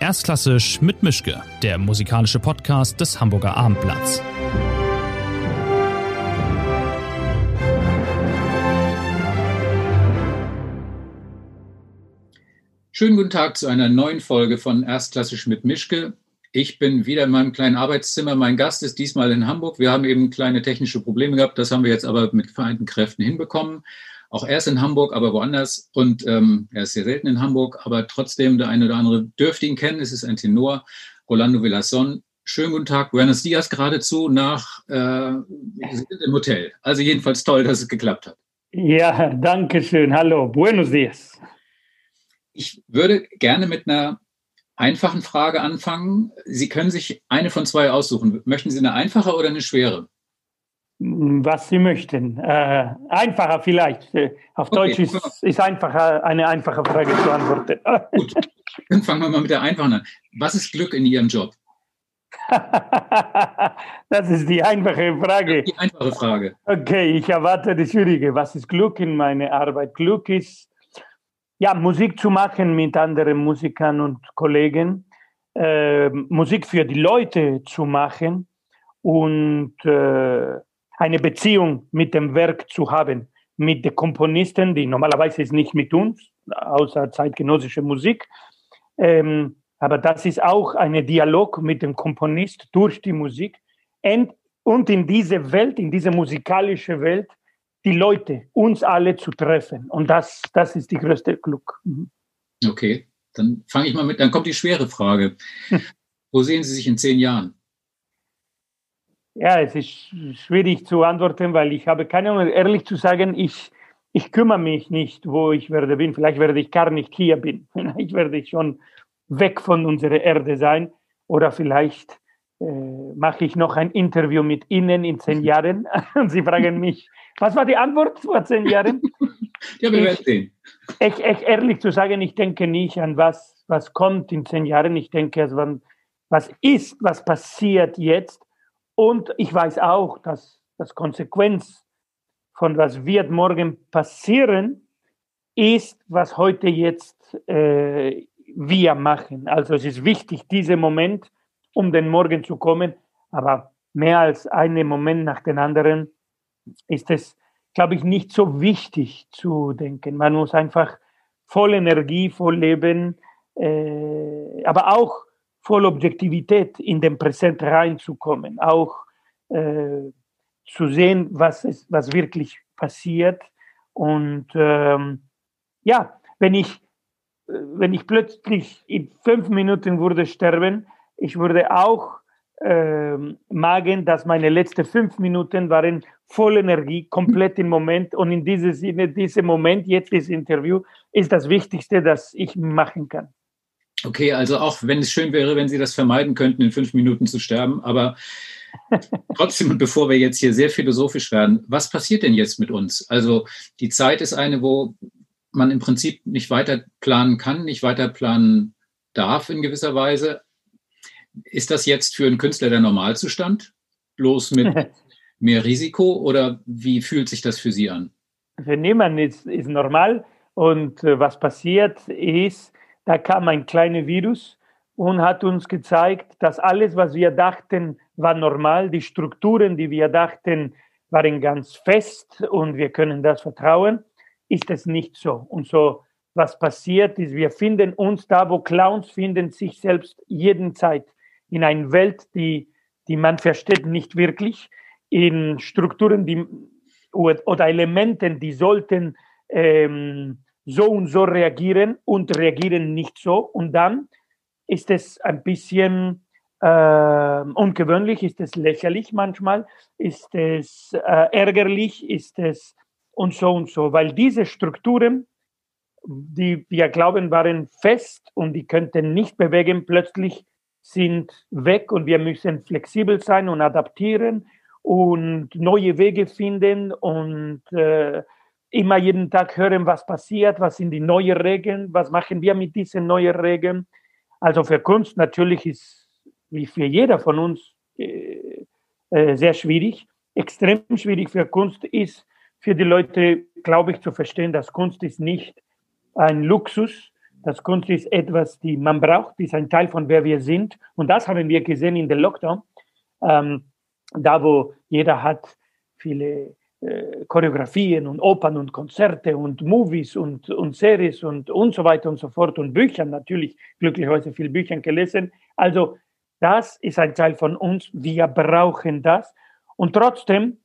Erstklassisch mit Mischke, der musikalische Podcast des Hamburger Abendblatts. Schönen guten Tag zu einer neuen Folge von Erstklassisch mit Mischke. Ich bin wieder in meinem kleinen Arbeitszimmer. Mein Gast ist diesmal in Hamburg. Wir haben eben kleine technische Probleme gehabt. Das haben wir jetzt aber mit vereinten Kräften hinbekommen. Auch er ist in Hamburg, aber woanders. Und ähm, er ist sehr selten in Hamburg, aber trotzdem der eine oder andere dürfte ihn kennen. Es ist ein Tenor, Rolando Villason. Schönen guten Tag, Buenos Dias geradezu nach, äh, im Hotel. Also jedenfalls toll, dass es geklappt hat. Ja, danke schön. Hallo, Buenos Dias. Ich würde gerne mit einer einfachen Frage anfangen. Sie können sich eine von zwei aussuchen. Möchten Sie eine einfache oder eine schwere? Was Sie möchten. Äh, einfacher vielleicht. Äh, auf okay. Deutsch ist, ist einfacher, eine einfache Frage zu antworten. Gut, dann fangen wir mal mit der einfachen an. Was ist Glück in Ihrem Job? das ist die einfache Frage. Die einfache Frage. Okay, ich erwarte die schwierige. Was ist Glück in meiner Arbeit? Glück ist, ja, Musik zu machen mit anderen Musikern und Kollegen, äh, Musik für die Leute zu machen und äh, eine Beziehung mit dem Werk zu haben, mit den Komponisten, die normalerweise ist nicht mit uns, außer zeitgenössische Musik. Ähm, aber das ist auch ein Dialog mit dem Komponist durch die Musik. Und, und in diese Welt, in diese musikalische Welt, die Leute, uns alle zu treffen. Und das, das ist die größte Glück. Mhm. Okay, dann fange ich mal mit, dann kommt die schwere Frage. Wo sehen Sie sich in zehn Jahren? Ja, es ist schwierig zu antworten, weil ich habe keine Ahnung, ehrlich zu sagen, ich, ich kümmere mich nicht, wo ich werde bin. Vielleicht werde ich gar nicht hier bin. Vielleicht werde ich schon weg von unserer Erde sein. Oder vielleicht äh, mache ich noch ein Interview mit Ihnen in zehn Jahren. Und Sie fragen mich, was war die Antwort vor zehn Jahren? ja, wir werden sehen. Ich, ich, ehrlich zu sagen, ich denke nicht an was, was kommt in zehn Jahren. Ich denke, also, was ist, was passiert jetzt und ich weiß auch, dass das Konsequenz von was wird morgen passieren, ist, was heute jetzt äh, wir machen. Also es ist wichtig, dieser Moment, um den Morgen zu kommen, aber mehr als einen Moment nach dem anderen ist es, glaube ich, nicht so wichtig zu denken. Man muss einfach voll Energie, voll Leben, äh, aber auch voll Objektivität in den Präsent reinzukommen, auch äh, zu sehen, was, ist, was wirklich passiert. Und ähm, ja, wenn ich, äh, wenn ich plötzlich in fünf Minuten würde sterben, ich würde auch äh, magen, dass meine letzten fünf Minuten waren voll Energie, komplett im Moment. Und in diesem Sinne, dieser Moment, jetzt das Interview, ist das Wichtigste, das ich machen kann. Okay, also auch wenn es schön wäre, wenn Sie das vermeiden könnten, in fünf Minuten zu sterben, aber trotzdem, bevor wir jetzt hier sehr philosophisch werden, was passiert denn jetzt mit uns? Also die Zeit ist eine, wo man im Prinzip nicht weiter planen kann, nicht weiter planen darf in gewisser Weise. Ist das jetzt für einen Künstler der Normalzustand? Bloß mit mehr Risiko oder wie fühlt sich das für Sie an? Für niemanden ist, ist normal und äh, was passiert ist, da kam ein kleines Virus und hat uns gezeigt, dass alles, was wir dachten, war normal. Die Strukturen, die wir dachten, waren ganz fest und wir können das vertrauen, ist es nicht so. Und so, was passiert ist, wir finden uns da, wo Clowns finden sich selbst jeden Zeit in einer Welt, die, die man versteht nicht wirklich, in Strukturen die, oder Elementen, die sollten ähm, so und so reagieren und reagieren nicht so. Und dann ist es ein bisschen äh, ungewöhnlich, ist es lächerlich manchmal, ist es äh, ärgerlich, ist es und so und so, weil diese Strukturen, die wir glauben waren fest und die könnten nicht bewegen, plötzlich sind weg und wir müssen flexibel sein und adaptieren und neue Wege finden und äh, immer jeden Tag hören, was passiert, was sind die neuen Regeln, was machen wir mit diesen neuen Regeln. Also für Kunst natürlich ist, wie für jeder von uns, äh, äh, sehr schwierig. Extrem schwierig für Kunst ist für die Leute, glaube ich, zu verstehen, dass Kunst ist nicht ein Luxus, Das Kunst ist etwas, die man braucht, ist ein Teil von wer wir sind. Und das haben wir gesehen in der Lockdown, ähm, da wo jeder hat viele Choreografien und Opern und Konzerte und Movies und, und Series und, und so weiter und so fort und Bücher natürlich, glücklicherweise viel Bücher gelesen. Also das ist ein Teil von uns, wir brauchen das. Und trotzdem,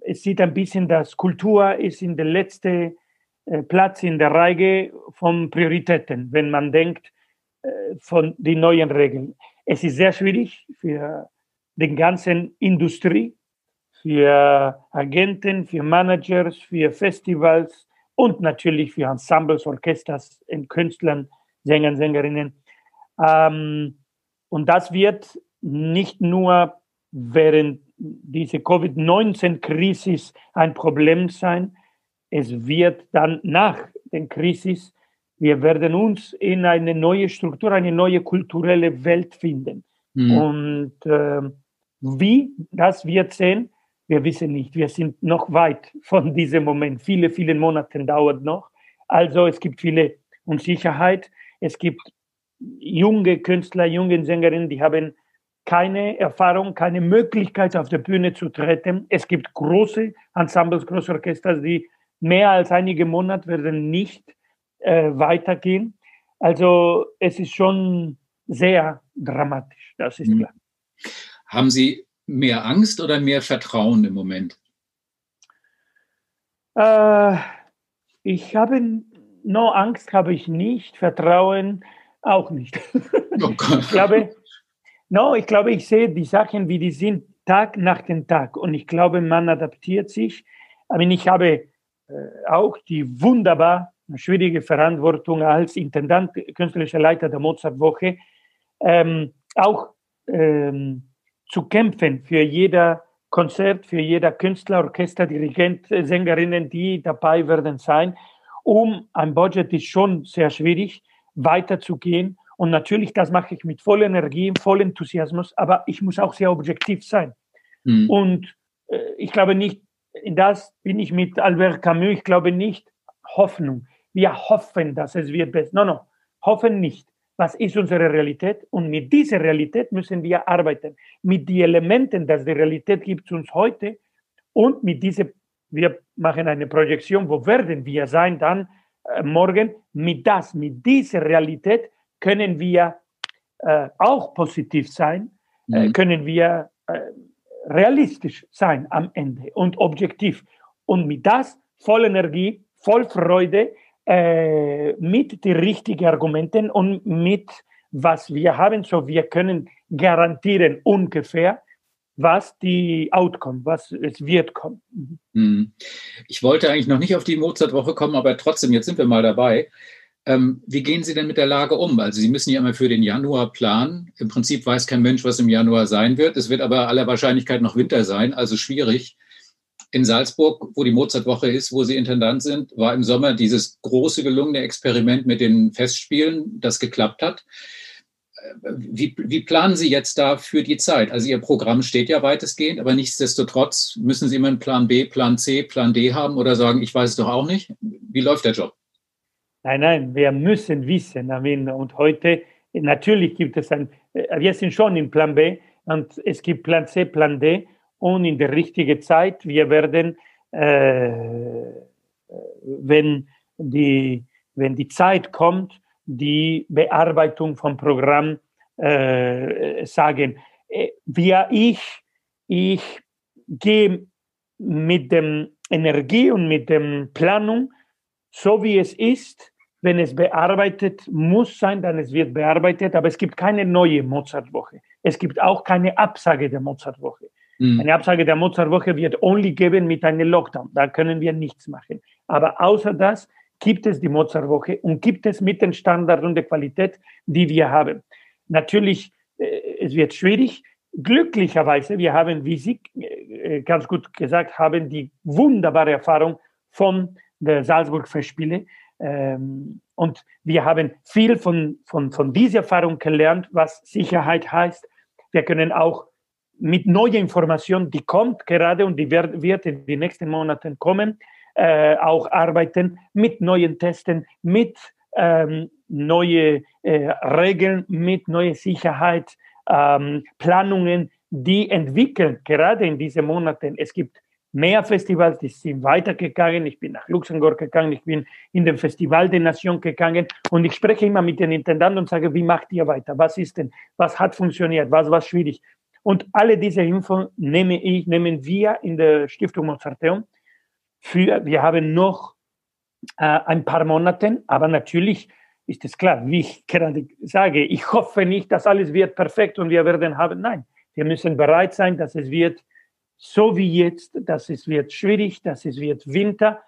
es sieht ein bisschen, dass Kultur ist in der letzten äh, Platz in der Reihe von Prioritäten, wenn man denkt äh, von den neuen Regeln. Es ist sehr schwierig für die ganze Industrie, für Agenten, für Managers, für Festivals und natürlich für Ensembles, Orchesters, Künstlern, Sängern, Sängerinnen. Ähm, und das wird nicht nur während dieser Covid-19-Krise ein Problem sein, es wird dann nach der Krise, wir werden uns in eine neue Struktur, eine neue kulturelle Welt finden. Mhm. Und äh, wie das wird sehen, wir wissen nicht. Wir sind noch weit von diesem Moment. Viele, viele Monate dauert noch. Also es gibt viele Unsicherheit. Es gibt junge Künstler, junge Sängerinnen, die haben keine Erfahrung, keine Möglichkeit auf der Bühne zu treten. Es gibt große Ensembles, große Orchester, die mehr als einige Monate werden nicht äh, weitergehen. Also es ist schon sehr dramatisch, das ist mhm. klar. Haben Sie mehr Angst oder mehr Vertrauen im Moment? Äh, ich habe no Angst habe ich nicht, Vertrauen auch nicht. Oh ich glaube, no, ich glaube, ich sehe die Sachen, wie die sind, Tag nach dem Tag. Und ich glaube, man adaptiert sich. Aber ich habe äh, auch die wunderbar schwierige Verantwortung als Intendant, künstlerischer Leiter der Mozartwoche, ähm, auch ähm, zu kämpfen für jeder Konzert, für jeder Künstler, Orchester, Dirigent, Sängerinnen, die dabei werden sein. Um ein Budget ist schon sehr schwierig, weiterzugehen. Und natürlich, das mache ich mit voller Energie, voll Enthusiasmus, aber ich muss auch sehr objektiv sein. Mhm. Und äh, ich glaube nicht, in das bin ich mit Albert Camus, ich glaube nicht Hoffnung. Wir hoffen, dass es wird besser. No, no, hoffen nicht was ist unsere Realität und mit dieser Realität müssen wir arbeiten. Mit den Elementen, dass die Realität gibt uns heute und mit dieser, wir machen eine Projektion, wo werden wir sein dann äh, morgen, mit das, mit dieser Realität können wir äh, auch positiv sein, äh, mhm. äh, können wir äh, realistisch sein am Ende und objektiv. Und mit das voll Energie, voll Freude, äh, mit den richtigen Argumenten und mit was wir haben, so wir können garantieren ungefähr, was die Outcome, was es wird kommen. Mhm. Ich wollte eigentlich noch nicht auf die Mozartwoche kommen, aber trotzdem, jetzt sind wir mal dabei. Ähm, wie gehen Sie denn mit der Lage um? Also Sie müssen ja immer für den Januar planen. Im Prinzip weiß kein Mensch, was im Januar sein wird. Es wird aber aller Wahrscheinlichkeit noch Winter sein, also schwierig in Salzburg, wo die Mozartwoche ist, wo Sie Intendant sind, war im Sommer dieses große gelungene Experiment mit den Festspielen, das geklappt hat. Wie, wie, planen Sie jetzt da für die Zeit? Also Ihr Programm steht ja weitestgehend, aber nichtsdestotrotz müssen Sie immer einen Plan B, Plan C, Plan D haben oder sagen, ich weiß es doch auch nicht. Wie läuft der Job? Nein, nein, wir müssen wissen. Und heute, natürlich gibt es ein, wir sind schon im Plan B und es gibt Plan C, Plan D und in der richtigen Zeit. Wir werden, äh, wenn, die, wenn die Zeit kommt, die Bearbeitung vom Programm äh, sagen. Äh, wir, ich, ich gehe mit dem Energie und mit dem Planung, so wie es ist, wenn es bearbeitet muss sein, dann es wird bearbeitet, aber es gibt keine neue Mozartwoche. Es gibt auch keine Absage der Mozartwoche. Mhm. Eine Absage der Mozartwoche wird only geben mit einem Lockdown. Da können wir nichts machen. Aber außer das gibt es die Mozartwoche und gibt es mit den Standards und der Qualität, die wir haben. Natürlich, äh, es wird schwierig. Glücklicherweise, wir haben, wie Sie äh, ganz gut gesagt haben, die wunderbare Erfahrung von der Salzburg Festspiele. Ähm, und wir haben viel von, von, von dieser Erfahrung gelernt, was Sicherheit heißt. Wir können auch mit neuer Information, die kommt gerade und die wird, wird in den nächsten Monaten kommen, äh, auch arbeiten mit neuen Testen, mit ähm, neue äh, Regeln mit, neue Sicherheit, ähm, Planungen, die entwickeln, gerade in diesen Monaten. Es gibt mehr Festivals, die sind weitergegangen. Ich bin nach Luxemburg gegangen, ich bin in den Festival der Nation gegangen und ich spreche immer mit den Intendanten und sage, wie macht ihr weiter? Was ist denn? Was hat funktioniert? Was war schwierig? Und alle diese Infos nehme ich, nehmen wir in der Stiftung Mozarteum für, wir haben noch äh, ein paar Monate, aber natürlich ist es klar, wie ich gerade sage, ich hoffe nicht, dass alles wird perfekt und wir werden haben. Nein, wir müssen bereit sein, dass es wird so wie jetzt, dass es wird schwierig, dass es wird Winter,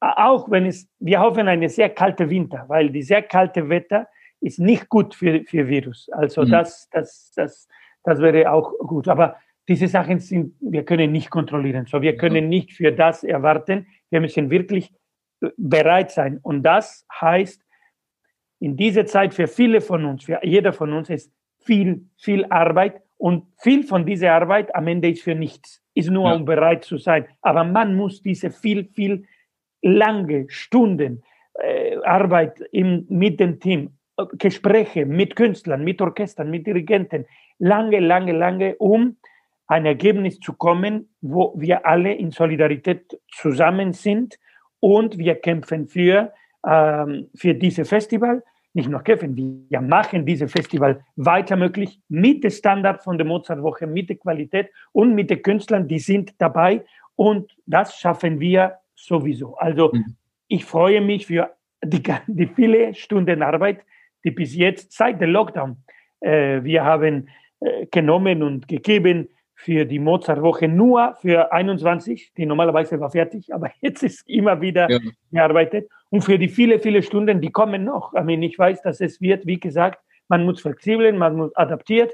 auch wenn es, wir hoffen eine sehr kalte Winter, weil die sehr kalte Wetter ist nicht gut für, für Virus. Also mhm. das, das, das, das wäre auch gut. Aber diese Sachen sind, wir können nicht kontrollieren. So, wir können nicht für das erwarten. Wir müssen wirklich bereit sein. Und das heißt, in dieser Zeit für viele von uns, für jeder von uns ist viel, viel Arbeit und viel von dieser Arbeit am Ende ist für nichts, ist nur ja. um bereit zu sein. Aber man muss diese viel, viel lange Stunden äh, Arbeit im, mit dem Team, Gespräche mit Künstlern, mit Orchestern, mit Dirigenten, lange, lange, lange, um ein Ergebnis zu kommen, wo wir alle in Solidarität zusammen sind und wir kämpfen für, ähm, für dieses Festival. Nicht nur kämpfen, wir machen dieses Festival weiter möglich mit dem Standard von der Mozartwoche, mit der Qualität und mit den Künstlern, die sind dabei und das schaffen wir sowieso. Also mhm. ich freue mich für die, die viele Stunden Arbeit, die bis jetzt seit dem Lockdown äh, wir haben äh, genommen und gegeben für die Mozartwoche nur für 21, die normalerweise war fertig, aber jetzt ist immer wieder ja. gearbeitet. Und für die viele, viele Stunden, die kommen noch. Ich, meine, ich weiß, dass es wird, wie gesagt, man muss flexibel, man muss adaptiert.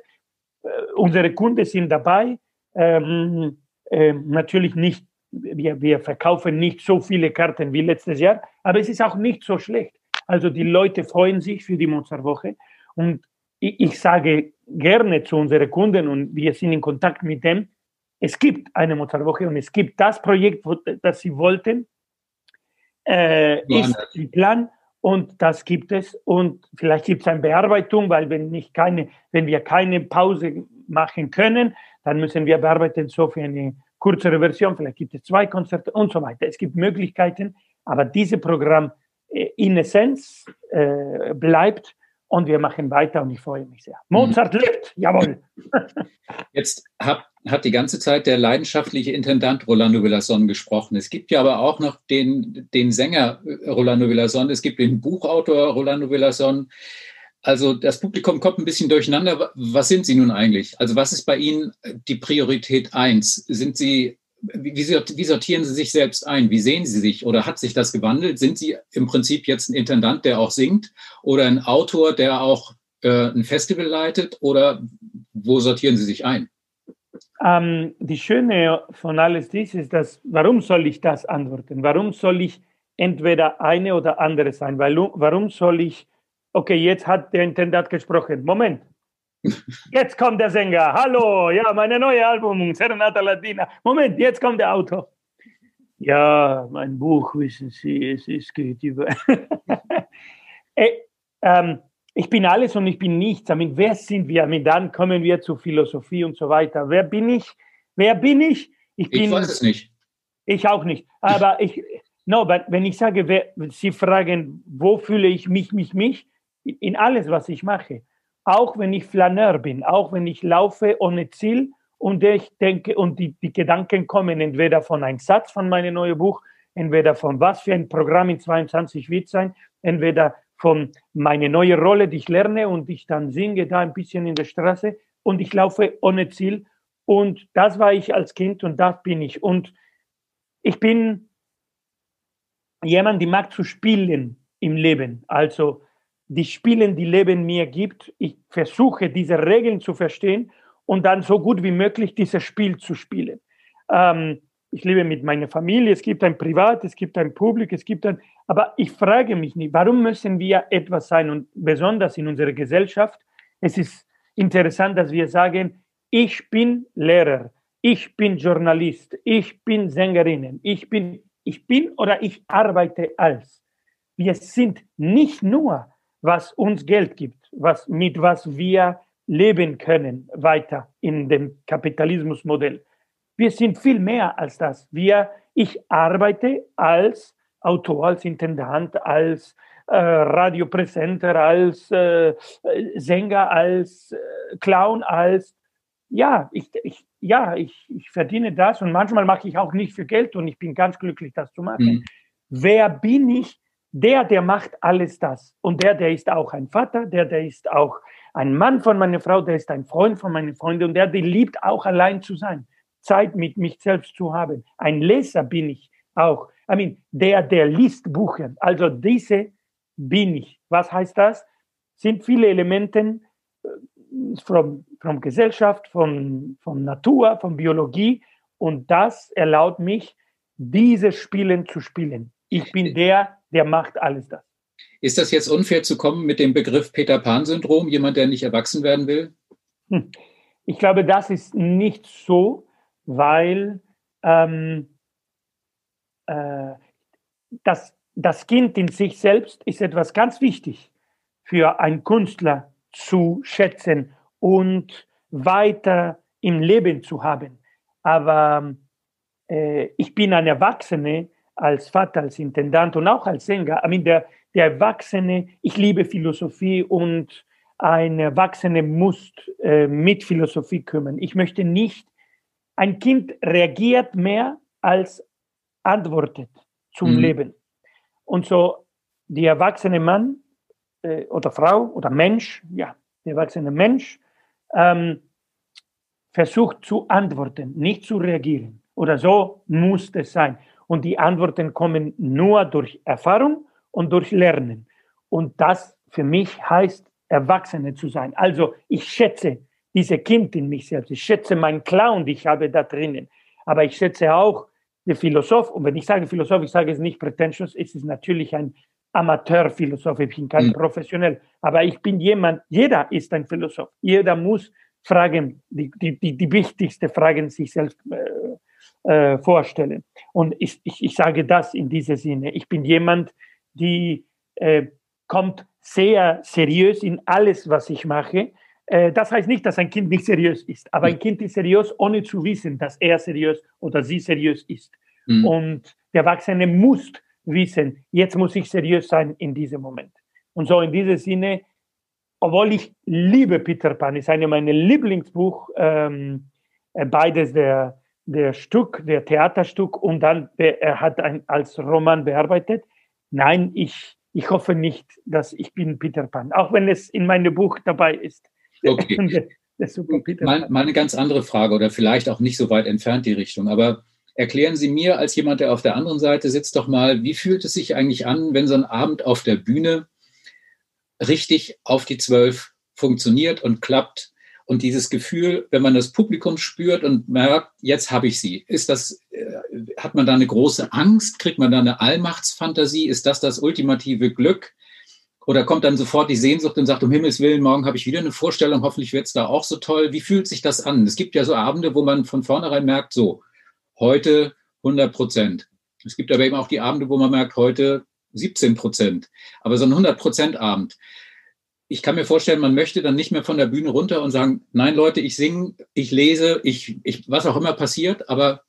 Äh, unsere Kunden sind dabei. Ähm, äh, natürlich nicht, wir, wir verkaufen nicht so viele Karten wie letztes Jahr, aber es ist auch nicht so schlecht. Also die Leute freuen sich für die Mozartwoche. Und ich, ich sage gerne zu unseren Kunden und wir sind in Kontakt mit dem, es gibt eine Mozartwoche und es gibt das Projekt, das sie wollten, äh, ist im Plan und das gibt es und vielleicht gibt es eine Bearbeitung, weil wenn, nicht keine, wenn wir keine Pause machen können, dann müssen wir bearbeiten so für eine kürzere Version, vielleicht gibt es zwei Konzerte und so weiter. Es gibt Möglichkeiten, aber dieses Programm in Essenz äh, bleibt und wir machen weiter und ich freue mich sehr. Mozart mhm. lebt, jawohl. Jetzt hat, hat die ganze Zeit der leidenschaftliche Intendant Rolando Villason gesprochen. Es gibt ja aber auch noch den, den Sänger äh, Rolando Villason, es gibt den Buchautor Rolando Villason. Also das Publikum kommt ein bisschen durcheinander. Was sind Sie nun eigentlich? Also was ist bei Ihnen die Priorität eins? Sind Sie wie, sortieren Sie sich selbst ein? Wie sehen Sie sich? Oder hat sich das gewandelt? Sind Sie im Prinzip jetzt ein Intendant, der auch singt? Oder ein Autor, der auch äh, ein Festival leitet? Oder wo sortieren Sie sich ein? Ähm, die Schöne von alles dies ist, dass, warum soll ich das antworten? Warum soll ich entweder eine oder andere sein? Weil, warum soll ich, okay, jetzt hat der Intendant gesprochen. Moment, Jetzt kommt der Sänger. Hallo, ja, meine neue Album, Serenata Latina. Moment, jetzt kommt der Autor. Ja, mein Buch, wissen Sie, es, es geht über. äh, ähm, ich bin alles und ich bin nichts. Damit, wer sind wir? Mit dann kommen wir zu Philosophie und so weiter. Wer bin ich? Wer bin ich? Ich, bin, ich weiß es nicht. Ich auch nicht. Aber ich, no, wenn ich sage, wer, Sie fragen, wo fühle ich mich, mich, mich? In alles, was ich mache auch wenn ich Flaneur bin, auch wenn ich laufe ohne Ziel und ich denke, und die, die Gedanken kommen entweder von einem Satz von meinem neuen Buch, entweder von was für ein Programm in 22 wird sein, entweder von meine neue Rolle, die ich lerne und ich dann singe da ein bisschen in der Straße und ich laufe ohne Ziel. Und das war ich als Kind und das bin ich. Und ich bin jemand, die mag zu spielen im Leben. Also die Spiele, die Leben mir gibt. Ich versuche, diese Regeln zu verstehen und dann so gut wie möglich dieses Spiel zu spielen. Ähm, ich lebe mit meiner Familie, es gibt ein Privat, es gibt ein Publikum, es gibt ein, aber ich frage mich nicht, warum müssen wir etwas sein und besonders in unserer Gesellschaft, es ist interessant, dass wir sagen, ich bin Lehrer, ich bin Journalist, ich bin Sängerin, ich bin, ich bin oder ich arbeite als. wir sind nicht nur, was uns Geld gibt, was, mit was wir leben können weiter in dem Kapitalismusmodell. Wir sind viel mehr als das. Wir, ich arbeite als Autor, als Intendant, als äh, Radiopräsenter, als äh, Sänger, als äh, Clown, als ja, ich, ich, ja ich, ich verdiene das und manchmal mache ich auch nicht für Geld und ich bin ganz glücklich, das zu machen. Mhm. Wer bin ich? Der, der macht alles das. Und der, der ist auch ein Vater, der, der ist auch ein Mann von meiner Frau, der ist ein Freund von meinen Freunden und der, der liebt auch allein zu sein, Zeit mit mich selbst zu haben. Ein Leser bin ich auch. I mean, der, der liest Bücher. Also diese bin ich. Was heißt das? Sind viele Elemente von, äh, von Gesellschaft, von, von Natur, von Biologie und das erlaubt mich, diese Spielen zu spielen. Ich bin der, der macht alles das. Ist das jetzt unfair zu kommen mit dem Begriff Peter Pan-Syndrom, jemand, der nicht erwachsen werden will? Hm. Ich glaube, das ist nicht so, weil ähm, äh, das, das Kind in sich selbst ist etwas ganz wichtig für einen Künstler zu schätzen und weiter im Leben zu haben. Aber äh, ich bin ein Erwachsener als Vater, als Intendant und auch als Sänger. I mean, der, der Erwachsene, ich liebe Philosophie und ein Erwachsene muss äh, mit Philosophie kümmern. Ich möchte nicht, ein Kind reagiert mehr als antwortet zum mhm. Leben. Und so die erwachsene Mann äh, oder Frau oder Mensch, ja, der erwachsene Mensch ähm, versucht zu antworten, nicht zu reagieren. Oder so muss es sein. Und die Antworten kommen nur durch Erfahrung und durch Lernen. Und das für mich heißt, Erwachsene zu sein. Also ich schätze diese Kind in mich selbst. Ich schätze meinen Clown, den ich habe da drinnen. Aber ich schätze auch den Philosoph. Und wenn ich sage Philosoph, ich sage es nicht pretentious, es ist natürlich ein Amateurphilosoph. Ich bin kein mhm. Professionell. Aber ich bin jemand, jeder ist ein Philosoph. Jeder muss Fragen, die, die, die, die wichtigste Fragen sich selbst äh, äh, vorstellen. Und ich, ich, ich sage das in diesem Sinne. Ich bin jemand, die äh, kommt sehr seriös in alles, was ich mache. Äh, das heißt nicht, dass ein Kind nicht seriös ist, aber ein Kind ist seriös, ohne zu wissen, dass er seriös oder sie seriös ist. Mhm. Und der Erwachsene muss wissen, jetzt muss ich seriös sein in diesem Moment. Und so in diesem Sinne, obwohl ich liebe Peter Pan, ist eine meiner Lieblingsbuch, ähm, äh, beides der, der Stück, der Theaterstück und dann er hat ein, als Roman bearbeitet. Nein, ich, ich hoffe nicht, dass ich bin Peter Pan, auch wenn es in meinem Buch dabei ist. Okay. mal, mal eine ganz andere Frage oder vielleicht auch nicht so weit entfernt die Richtung, aber erklären Sie mir als jemand, der auf der anderen Seite sitzt, doch mal, wie fühlt es sich eigentlich an, wenn so ein Abend auf der Bühne richtig auf die Zwölf funktioniert und klappt? Und dieses Gefühl, wenn man das Publikum spürt und merkt, jetzt habe ich sie, ist das, äh, hat man da eine große Angst? Kriegt man da eine Allmachtsfantasie? Ist das das ultimative Glück? Oder kommt dann sofort die Sehnsucht und sagt, um Himmels Willen, morgen habe ich wieder eine Vorstellung, hoffentlich wird es da auch so toll. Wie fühlt sich das an? Es gibt ja so Abende, wo man von vornherein merkt, so, heute 100 Prozent. Es gibt aber eben auch die Abende, wo man merkt, heute 17 Prozent. Aber so ein 100 Prozent Abend, ich kann mir vorstellen, man möchte dann nicht mehr von der Bühne runter und sagen, nein Leute, ich singe, ich lese, ich, ich, was auch immer passiert, aber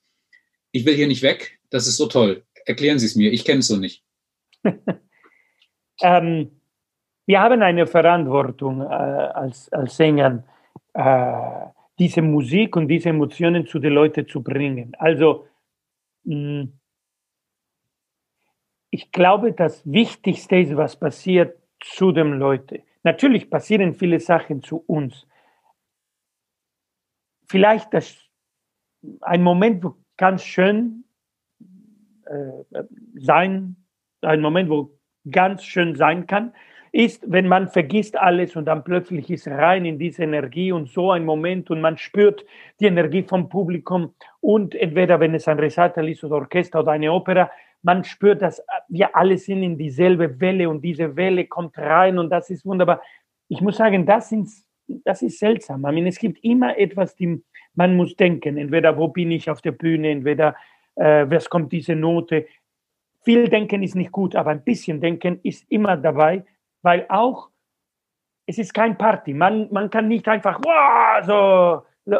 ich will hier nicht weg. Das ist so toll. Erklären Sie es mir. Ich kenne es so nicht. ähm, wir haben eine Verantwortung äh, als, als Sänger, äh, diese Musik und diese Emotionen zu den Leuten zu bringen. Also, mh, hm, ich glaube, das Wichtigste ist, was passiert zu den Leuten. Natürlich passieren viele Sachen zu uns. Vielleicht das, ein Moment, wo ganz schön äh, sein, ein Moment, wo ganz schön sein kann, ist, wenn man vergisst alles und dann plötzlich ist rein in diese Energie und so ein Moment und man spürt die Energie vom Publikum und entweder wenn es ein Recital ist oder Orchester oder eine Opera, man spürt, dass wir alle sind in dieselbe Welle und diese Welle kommt rein und das ist wunderbar. Ich muss sagen, das, sind, das ist seltsam. I mean, es gibt immer etwas, die man muss denken. Entweder wo bin ich auf der Bühne, entweder äh, was kommt diese Note. viel denken ist nicht gut, aber ein bisschen denken ist immer dabei, weil auch es ist kein Party. Man, man kann nicht einfach, wow, so.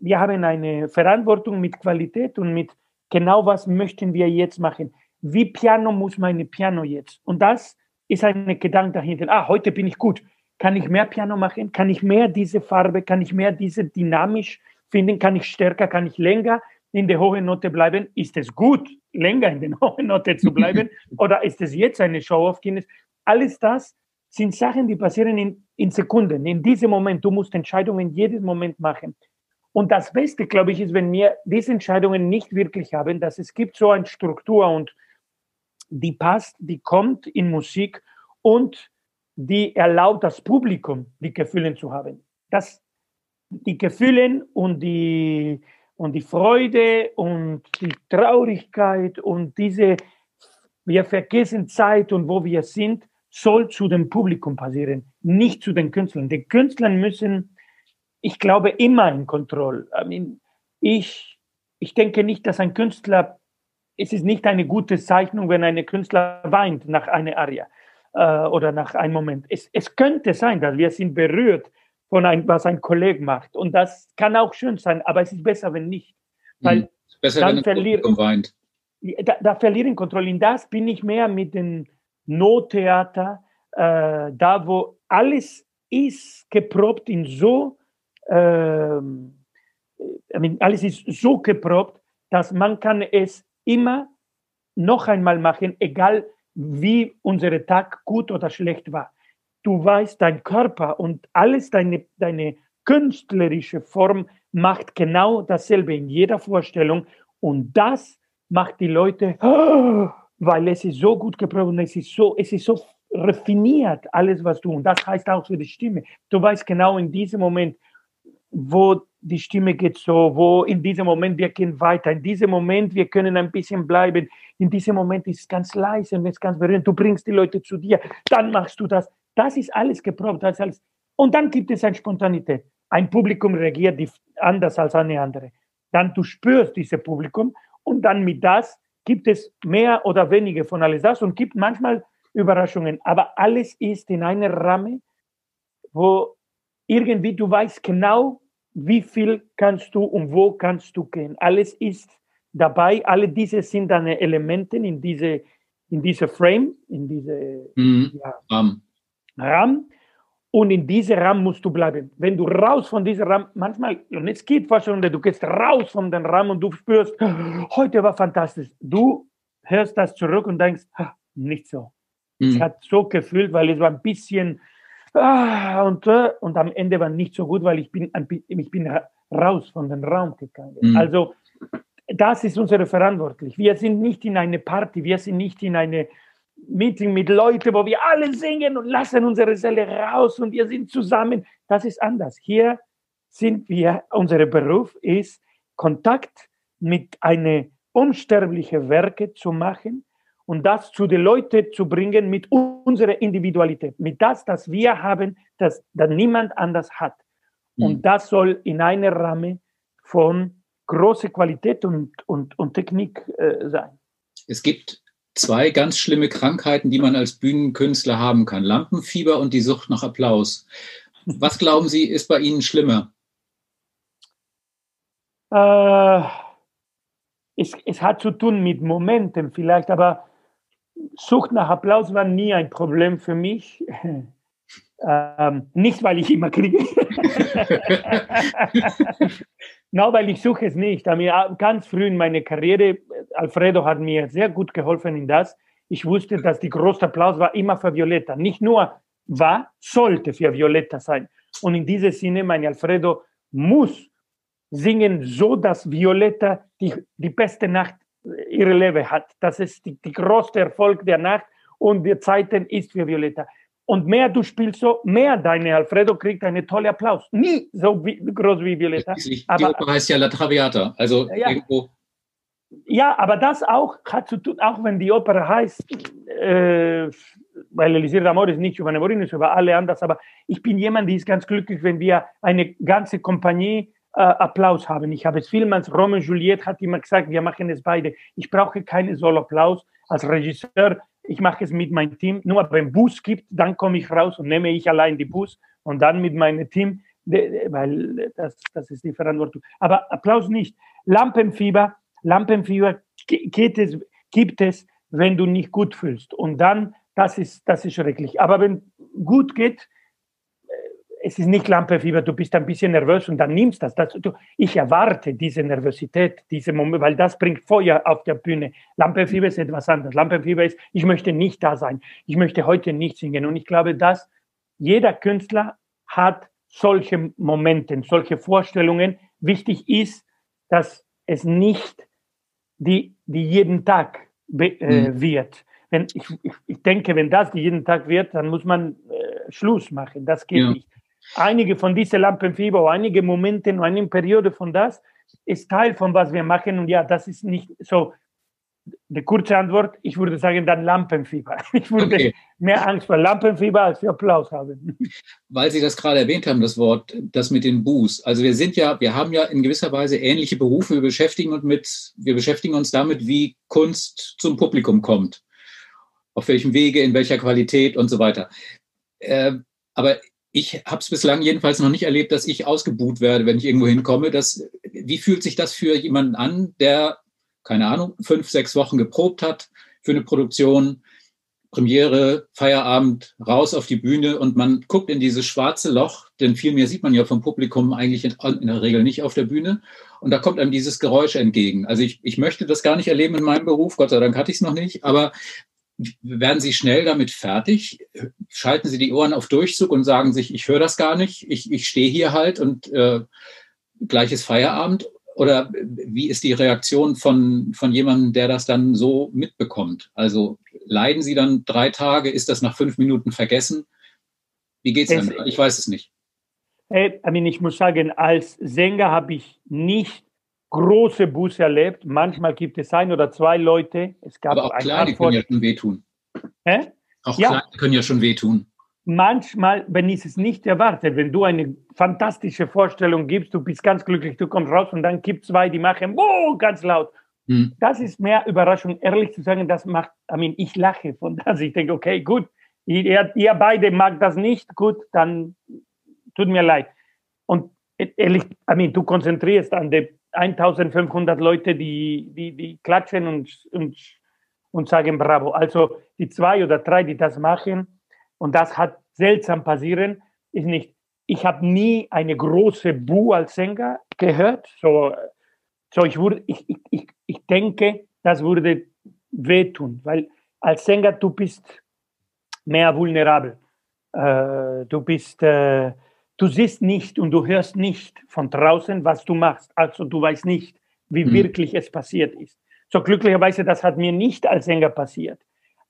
Wir haben eine Verantwortung mit Qualität und mit genau was möchten wir jetzt machen. Wie Piano muss meine Piano jetzt? Und das ist ein Gedanke dahinter. Ah, heute bin ich gut. Kann ich mehr Piano machen? Kann ich mehr diese Farbe? Kann ich mehr diese dynamisch finden? Kann ich stärker? Kann ich länger in der hohen Note bleiben? Ist es gut, länger in der hohen Note zu bleiben? Oder ist es jetzt eine Show of Guinness? Alles das sind Sachen, die passieren in, in Sekunden. In diesem Moment, du musst Entscheidungen jeden Moment machen. Und das Beste, glaube ich, ist, wenn wir diese Entscheidungen nicht wirklich haben, dass es gibt so eine Struktur und die passt, die kommt in Musik und die erlaubt das Publikum, die Gefühle zu haben. Das, die Gefühle und die, und die Freude und die Traurigkeit und diese, wir vergessen Zeit und wo wir sind, soll zu dem Publikum passieren, nicht zu den Künstlern. Die Künstler müssen, ich glaube, immer in Kontrolle. I mean, ich, ich denke nicht, dass ein Künstler, es ist nicht eine gute Zeichnung, wenn ein Künstler weint nach einer Aria äh, oder nach einem Moment. Es, es könnte sein, dass wir sind berührt von einem, was ein Kollege macht. Und das kann auch schön sein, aber es ist besser, wenn nicht. Weil mhm. besser, dann wenn verlieren, weint. Da, da verlieren Kontrolle. In das bin ich mehr mit den Nottheater, äh, da wo alles ist geprobt in so, äh, I mean, alles ist so geprobt, dass man kann es immer noch einmal machen, egal wie unser Tag gut oder schlecht war. Du weißt, dein Körper und alles deine, deine künstlerische Form macht genau dasselbe in jeder Vorstellung und das macht die Leute, oh, weil es ist so gut geprobt und es ist so, es ist so raffiniert, alles, was du, und das heißt auch für die Stimme. Du weißt genau in diesem Moment, wo die Stimme geht so, wo in diesem Moment wir gehen weiter, in diesem Moment wir können ein bisschen bleiben, in diesem Moment ist es ganz leise und es ist ganz berührend, du bringst die Leute zu dir, dann machst du das. Das ist alles geprobt, das ist alles. Und dann gibt es eine Spontanität. Ein Publikum reagiert anders als eine andere. Dann du spürst dieses Publikum und dann mit das gibt es mehr oder weniger von alles das und gibt manchmal Überraschungen. Aber alles ist in einer Rahmen, wo irgendwie du weißt genau, wie viel kannst du und wo kannst du gehen. Alles ist dabei. Alle diese sind deine Elemente in diese, in diese Frame, in diese mhm. ja, Rahmen. Rahmen. Und in diesem Rahmen musst du bleiben. Wenn du raus von diesem Rahmen, manchmal, und es geht fast schon, du gehst raus von dem Rahmen und du spürst, heute war fantastisch. Du hörst das zurück und denkst, nicht so. Mhm. Es hat so gefühlt, weil es war ein bisschen, ah, und, äh, und am Ende war nicht so gut, weil ich bin, ich bin raus von dem Raum gegangen. Mhm. Also, das ist unsere Verantwortung. Wir sind nicht in eine Party, wir sind nicht in eine Meeting mit Leuten, wo wir alle singen und lassen unsere Seele raus und wir sind zusammen. Das ist anders. Hier sind wir, unser Beruf ist, Kontakt mit einem unsterblichen Werke zu machen und das zu den Leuten zu bringen mit unserer Individualität, mit das, das wir haben, das, das niemand anders hat. Mhm. Und das soll in einer Rahmen von großer Qualität und, und, und Technik äh, sein. Es gibt zwei ganz schlimme Krankheiten, die man als Bühnenkünstler haben kann. Lampenfieber und die Sucht nach Applaus. Was glauben Sie, ist bei Ihnen schlimmer? Äh, es, es hat zu tun mit Momenten vielleicht, aber Sucht nach Applaus war nie ein Problem für mich. Ähm, nicht, weil ich immer kriege. no, weil ich suche es nicht. Ganz früh in meiner Karriere, Alfredo hat mir sehr gut geholfen in das. Ich wusste, dass die große Applaus war immer für Violetta. Nicht nur war, sollte für Violetta sein. Und in diesem Sinne, mein Alfredo muss singen, so dass Violetta die, die beste Nacht ihrer Leben hat. Das ist die, die größte Erfolg der Nacht und der Zeiten ist für Violetta. Und mehr du spielst so, mehr deine Alfredo kriegt einen tollen Applaus. Nie so wie, groß wie Violetta. Die aber, Oper heißt ja La Traviata, also ja, irgendwo. Ja, aber das auch hat zu tun, auch wenn die Oper heißt, äh, weil Elisir d'Amore ist nicht über Nemorin, ist über alle anders, aber ich bin jemand, der ist ganz glücklich, wenn wir eine ganze Kompanie Applaus haben. Ich habe es vielmals, Roman Juliet hat immer gesagt, wir machen es beide. Ich brauche keine Solo-Applaus als Regisseur. Ich mache es mit meinem Team. Nur wenn Bus gibt, dann komme ich raus und nehme ich allein die Bus und dann mit meinem Team, weil das, das ist die Verantwortung. Aber Applaus nicht. Lampenfieber, Lampenfieber geht es, gibt es, wenn du nicht gut fühlst. Und dann, das ist, das ist schrecklich. Aber wenn gut geht, es ist nicht Lampenfieber, du bist ein bisschen nervös und dann nimmst das. das du, ich erwarte diese Nervosität, diese Moment, weil das bringt Feuer auf der Bühne. Lampenfieber ist etwas anderes. Lampenfieber ist, ich möchte nicht da sein. Ich möchte heute nicht singen. Und ich glaube, dass jeder Künstler hat solche Momente, solche Vorstellungen. Wichtig ist, dass es nicht die, die jeden Tag äh, mhm. wird. Wenn ich, ich, ich, denke, wenn das jeden Tag wird, dann muss man äh, Schluss machen. Das geht ja. nicht einige von diesen Lampenfieber, einige Momente, eine Periode von das, ist Teil von was wir machen. Und ja, das ist nicht so. Die kurze Antwort, ich würde sagen, dann Lampenfieber. Ich würde okay. mehr Angst vor Lampenfieber als für Applaus haben. Weil Sie das gerade erwähnt haben, das Wort, das mit den Buß. Also wir sind ja, wir haben ja in gewisser Weise ähnliche Berufe. Wir beschäftigen uns mit, wir beschäftigen uns damit, wie Kunst zum Publikum kommt. Auf welchem Wege, in welcher Qualität und so weiter. Äh, aber ich habe es bislang jedenfalls noch nicht erlebt, dass ich ausgebuht werde, wenn ich irgendwo hinkomme. Das, wie fühlt sich das für jemanden an, der, keine Ahnung, fünf, sechs Wochen geprobt hat für eine Produktion, Premiere, Feierabend, raus auf die Bühne und man guckt in dieses schwarze Loch, denn viel mehr sieht man ja vom Publikum eigentlich in, in, der Regel nicht auf der Bühne. Und da kommt einem dieses Geräusch entgegen. Also ich, ich möchte das gar nicht erleben in meinem Beruf, Gott sei Dank hatte ich es noch nicht, aber werden Sie schnell damit fertig? Schalten Sie die Ohren auf Durchzug und sagen sich, ich höre das gar nicht, ich, ich stehe hier halt und äh, gleiches Feierabend? Oder wie ist die Reaktion von, von jemandem, der das dann so mitbekommt? Also leiden Sie dann drei Tage? Ist das nach fünf Minuten vergessen? Wie geht es dann? Ich weiß es nicht. Hey, I mean, ich muss sagen, als Sänger habe ich nicht große Busse erlebt. Manchmal gibt es ein oder zwei Leute. Es gab Aber auch kleine können ja schon wehtun. Hä? Auch ja. kleine können ja schon wehtun. Manchmal, wenn ich es nicht erwarte, wenn du eine fantastische Vorstellung gibst, du bist ganz glücklich, du kommst raus und dann gibt es zwei, die machen oh, ganz laut. Hm. Das ist mehr Überraschung, ehrlich zu sagen, das macht, I mean, ich lache von das. Ich denke, okay, gut, ihr, ihr beide mag das nicht, gut, dann tut mir leid. Und ehrlich, I mean, du konzentrierst an der 1500 Leute, die, die, die klatschen und, und, und sagen Bravo. Also die zwei oder drei, die das machen, und das hat seltsam passieren, ist nicht. Ich habe nie eine große Bu als Sänger gehört. So, so ich, würde, ich, ich, ich denke, das würde wehtun, weil als Sänger du bist mehr vulnerabel. Äh, du bist äh, Du siehst nicht und du hörst nicht von draußen, was du machst. Also du weißt nicht, wie mhm. wirklich es passiert ist. So glücklicherweise, das hat mir nicht als Sänger passiert.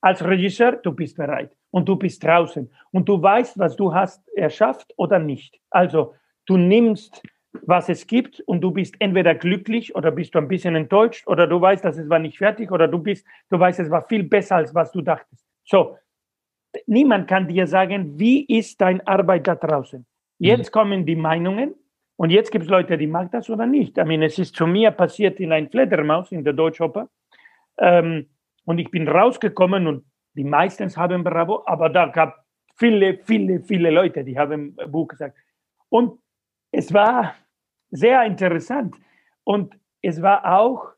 Als Regisseur, du bist bereit und du bist draußen und du weißt, was du hast erschafft oder nicht. Also du nimmst, was es gibt und du bist entweder glücklich oder bist du ein bisschen enttäuscht oder du weißt, dass es war nicht fertig oder du bist, du weißt, es war viel besser als was du dachtest. So, niemand kann dir sagen, wie ist deine Arbeit da draußen? Jetzt mhm. kommen die Meinungen und jetzt gibt es Leute, die mag das oder nicht. Ich meine, es ist zu mir passiert in ein Fledermaus in der Deutschoper ähm, und ich bin rausgekommen und die meisten haben Bravo, aber da gab viele, viele, viele Leute, die haben Buch gesagt. Und es war sehr interessant und es war auch,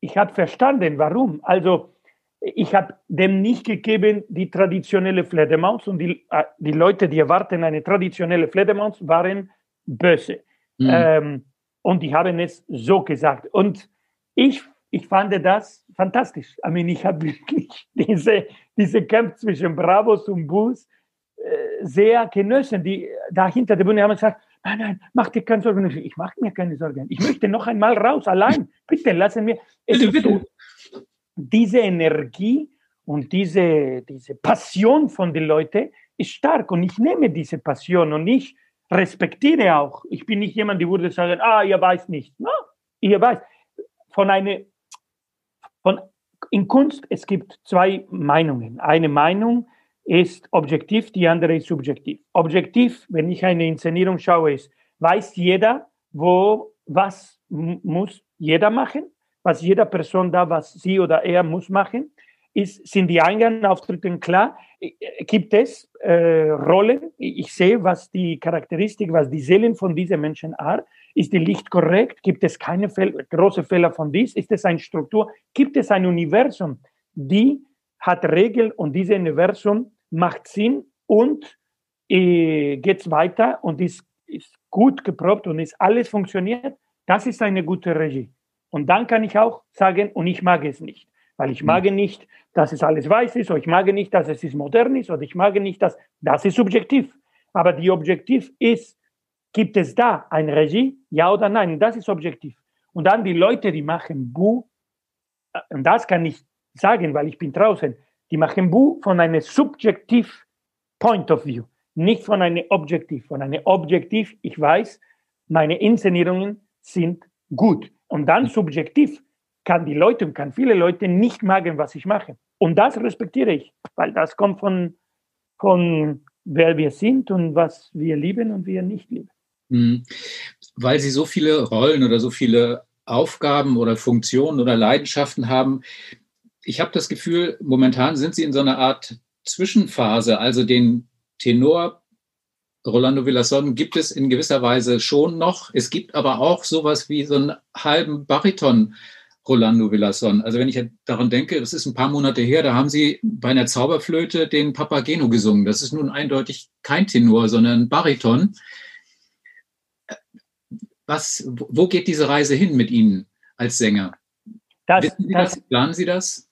ich habe verstanden, warum. Also ich habe dem nicht gegeben die traditionelle Fledermaus und die, äh, die Leute, die erwarten eine traditionelle Fledermaus, waren böse. Mhm. Ähm, und die haben es so gesagt. Und ich, ich fand das fantastisch. I mean, ich habe wirklich diese, diese Kampf zwischen Bravos und Bulls äh, sehr genossen. Die da hinter der Bühne haben gesagt, nein, nein, mach dir keine Sorgen. Ich mache mir keine Sorgen. Ich möchte noch einmal raus, allein. Bitte lassen wir. Es bitte, bitte. So, diese Energie und diese, diese Passion von den Leuten ist stark und ich nehme diese Passion und ich respektiere auch. Ich bin nicht jemand, der würde sagen, ah, ihr weiß nicht. No, ihr weiß. Von einer, von, in Kunst, es gibt zwei Meinungen. Eine Meinung ist objektiv, die andere ist subjektiv. Objektiv, wenn ich eine Inszenierung schaue, ist, weiß jeder, wo was muss jeder machen, was jeder Person da, was sie oder er muss machen. Ist, sind die Eingabenauftritte klar? Gibt es äh, Rollen? Ich sehe, was die Charakteristik, was die Seelen von diesen Menschen are. Ist die Licht korrekt? Gibt es keine Fehl große Fehler von dies? Ist es eine Struktur? Gibt es ein Universum, die hat Regeln und dieses Universum macht Sinn und äh, geht weiter und ist, ist gut geprobt und ist alles funktioniert? Das ist eine gute Regie. Und dann kann ich auch sagen, und ich mag es nicht, weil ich mag nicht, dass es alles weiß ist, oder ich mag nicht, dass es ist modern ist, oder ich mag nicht, dass das ist subjektiv. Aber die Objektiv ist, gibt es da eine Regie, ja oder nein? Das ist objektiv. Und dann die Leute, die machen Bu, äh, und das kann ich sagen, weil ich bin draußen, die machen Bu von einem subjektiv Point of View, nicht von einem Objektiv. Von einem Objektiv, ich weiß, meine Inszenierungen sind gut. Und dann subjektiv kann die Leute und kann viele Leute nicht magen, was ich mache. Und das respektiere ich, weil das kommt von, von wer wir sind und was wir lieben und wir nicht lieben. Mhm. Weil Sie so viele Rollen oder so viele Aufgaben oder Funktionen oder Leidenschaften haben. Ich habe das Gefühl, momentan sind Sie in so einer Art Zwischenphase, also den Tenor Rolando Villason gibt es in gewisser Weise schon noch. Es gibt aber auch sowas wie so einen halben Bariton Rolando Villason. Also wenn ich daran denke, das ist ein paar Monate her, da haben sie bei einer Zauberflöte den Papageno gesungen. Das ist nun eindeutig kein Tenor, sondern ein Bariton. Was, wo geht diese Reise hin mit Ihnen als Sänger? Das, Wissen Sie das, das? Planen Sie das?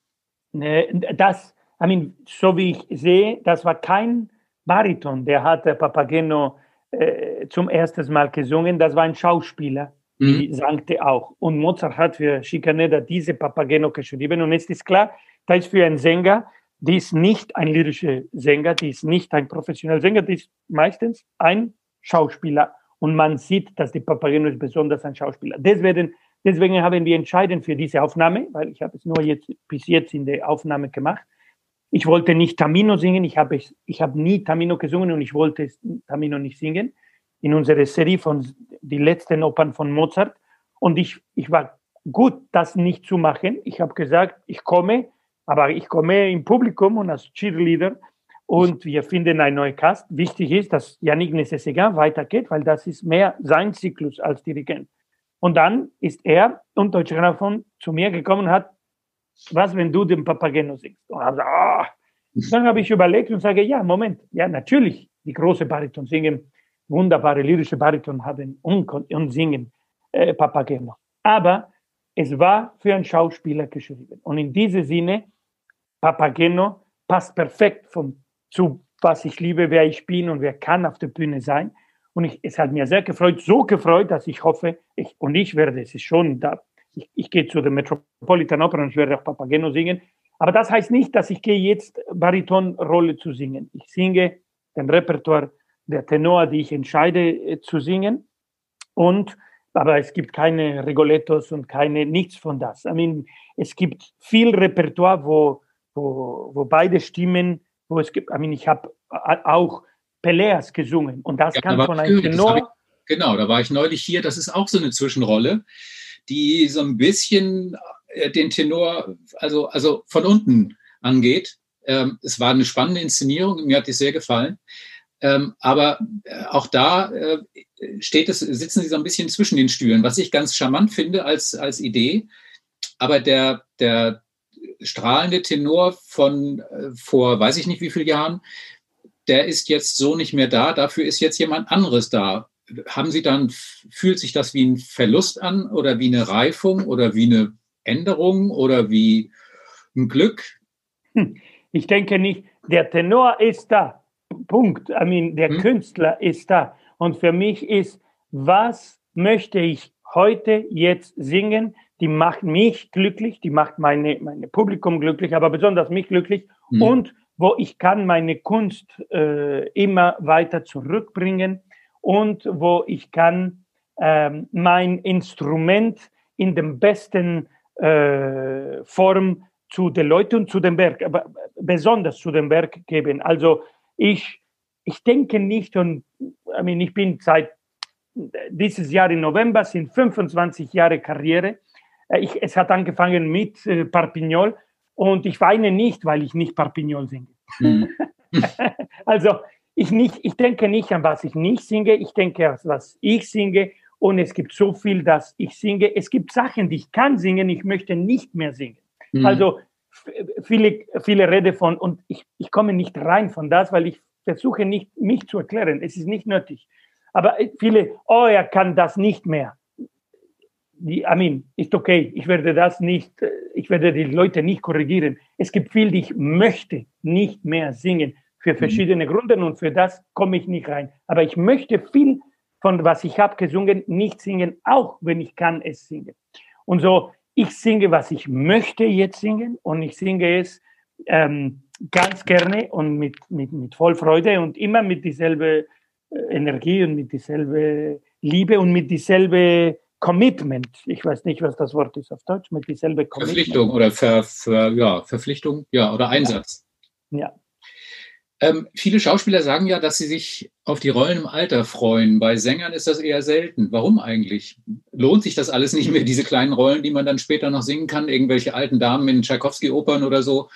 Das, I mean, so wie ich sehe, das war kein Bariton, der hat Papageno äh, zum ersten Mal gesungen. Das war ein Schauspieler, mhm. die sagte auch. Und Mozart hat für Schikaneda diese Papageno geschrieben. Und es ist klar, da ist für einen Sänger, die ist nicht ein lyrischer Sänger, die ist nicht ein professioneller Sänger, die ist meistens ein Schauspieler. Und man sieht, dass die Papageno ist besonders ein Schauspieler. Deswegen, deswegen haben wir entschieden für diese Aufnahme, weil ich habe es nur jetzt bis jetzt in der Aufnahme gemacht ich wollte nicht Tamino singen, ich habe ich hab nie Tamino gesungen und ich wollte Tamino nicht singen in unserer Serie von die letzten Opern von Mozart. Und ich, ich war gut, das nicht zu machen. Ich habe gesagt, ich komme, aber ich komme im Publikum und als Cheerleader und wir finden einen neuen Cast. Wichtig ist, dass Yannick Nézet-Séguin weitergeht, weil das ist mehr sein Zyklus als Dirigent. Und dann ist er und Deutsche Grammophon zu mir gekommen und hat was, wenn du den Papageno singst? Und hab, ah. Dann habe ich überlegt und sage, ja, Moment, ja, natürlich, die große Bariton singen, wunderbare lyrische Bariton haben und, und singen äh, Papageno. Aber es war für einen Schauspieler geschrieben. Und in diesem Sinne, Papageno passt perfekt von, zu, was ich liebe, wer ich bin und wer kann auf der Bühne sein. Und ich, es hat mir sehr gefreut, so gefreut, dass ich hoffe, ich, und ich werde, es ist schon da, ich, ich gehe zu der Metropolitan Opera und ich werde auch Papageno singen. Aber das heißt nicht, dass ich gehe jetzt Baritonrolle zu singen. Ich singe den Repertoire der Tenor, die ich entscheide äh, zu singen. Und aber es gibt keine Rigolettos und keine nichts von das. I mean, es gibt viel Repertoire, wo, wo, wo beide Stimmen, wo es gibt. I mean, ich habe auch Peleas gesungen und das ja, kann von einem Tenor. Ich, genau, da war ich neulich hier. Das ist auch so eine Zwischenrolle die so ein bisschen äh, den Tenor, also, also von unten angeht. Ähm, es war eine spannende Inszenierung, mir hat die sehr gefallen. Ähm, aber äh, auch da äh, steht es, sitzen sie so ein bisschen zwischen den Stühlen, was ich ganz charmant finde als, als Idee. Aber der, der strahlende Tenor von vor weiß ich nicht wie vielen Jahren, der ist jetzt so nicht mehr da. Dafür ist jetzt jemand anderes da haben Sie dann, fühlt sich das wie ein Verlust an oder wie eine Reifung oder wie eine Änderung oder wie ein Glück? Hm, ich denke nicht, der Tenor ist da. Punkt. I mean, der hm. Künstler ist da. Und für mich ist, was möchte ich heute jetzt singen? Die macht mich glücklich, die macht meine, meine Publikum glücklich, aber besonders mich glücklich. Hm. Und wo ich kann meine Kunst äh, immer weiter zurückbringen und wo ich kann ähm, mein Instrument in dem besten äh, Form zu den Leuten und zu dem Werk, aber besonders zu dem Werk geben. Also ich, ich denke nicht und I mean, ich bin seit dieses Jahr im November sind 25 Jahre Karriere. Äh, ich, es hat angefangen mit äh, Parpignol und ich weine nicht, weil ich nicht Parpignol singe. Mhm. also ich, nicht, ich denke nicht an was ich nicht singe, ich denke an was ich singe und es gibt so viel, dass ich singe. Es gibt Sachen, die ich kann singen, ich möchte nicht mehr singen. Mhm. Also viele, viele Rede von, und ich, ich komme nicht rein von das, weil ich versuche nicht, mich zu erklären. Es ist nicht nötig. Aber viele, oh, er kann das nicht mehr. Die, I mean, ist okay. Ich werde das nicht, ich werde die Leute nicht korrigieren. Es gibt viel, die ich möchte nicht mehr singen für mhm. verschiedene mhm. Gründe und für das komme ich nicht rein. Aber ich möchte viel von was ich habe gesungen nicht singen, auch wenn ich kann es singen. Und so, ich singe, was ich möchte jetzt singen und ich singe es ähm, ganz gerne und mit, mit, mit voll Freude und immer mit dieselbe äh, Energie und mit dieselbe Liebe und mit dieselbe Commitment. Ich weiß nicht, was das Wort ist auf Deutsch, mit dieselbe Commitment. Verpflichtung oder Ver, Ver, ja, Verpflichtung, ja, oder Einsatz. Ja. ja. Ähm, viele Schauspieler sagen ja, dass sie sich auf die Rollen im Alter freuen. Bei Sängern ist das eher selten. Warum eigentlich? Lohnt sich das alles nicht mehr, diese kleinen Rollen, die man dann später noch singen kann? Irgendwelche alten Damen in Tchaikovsky-Opern oder so?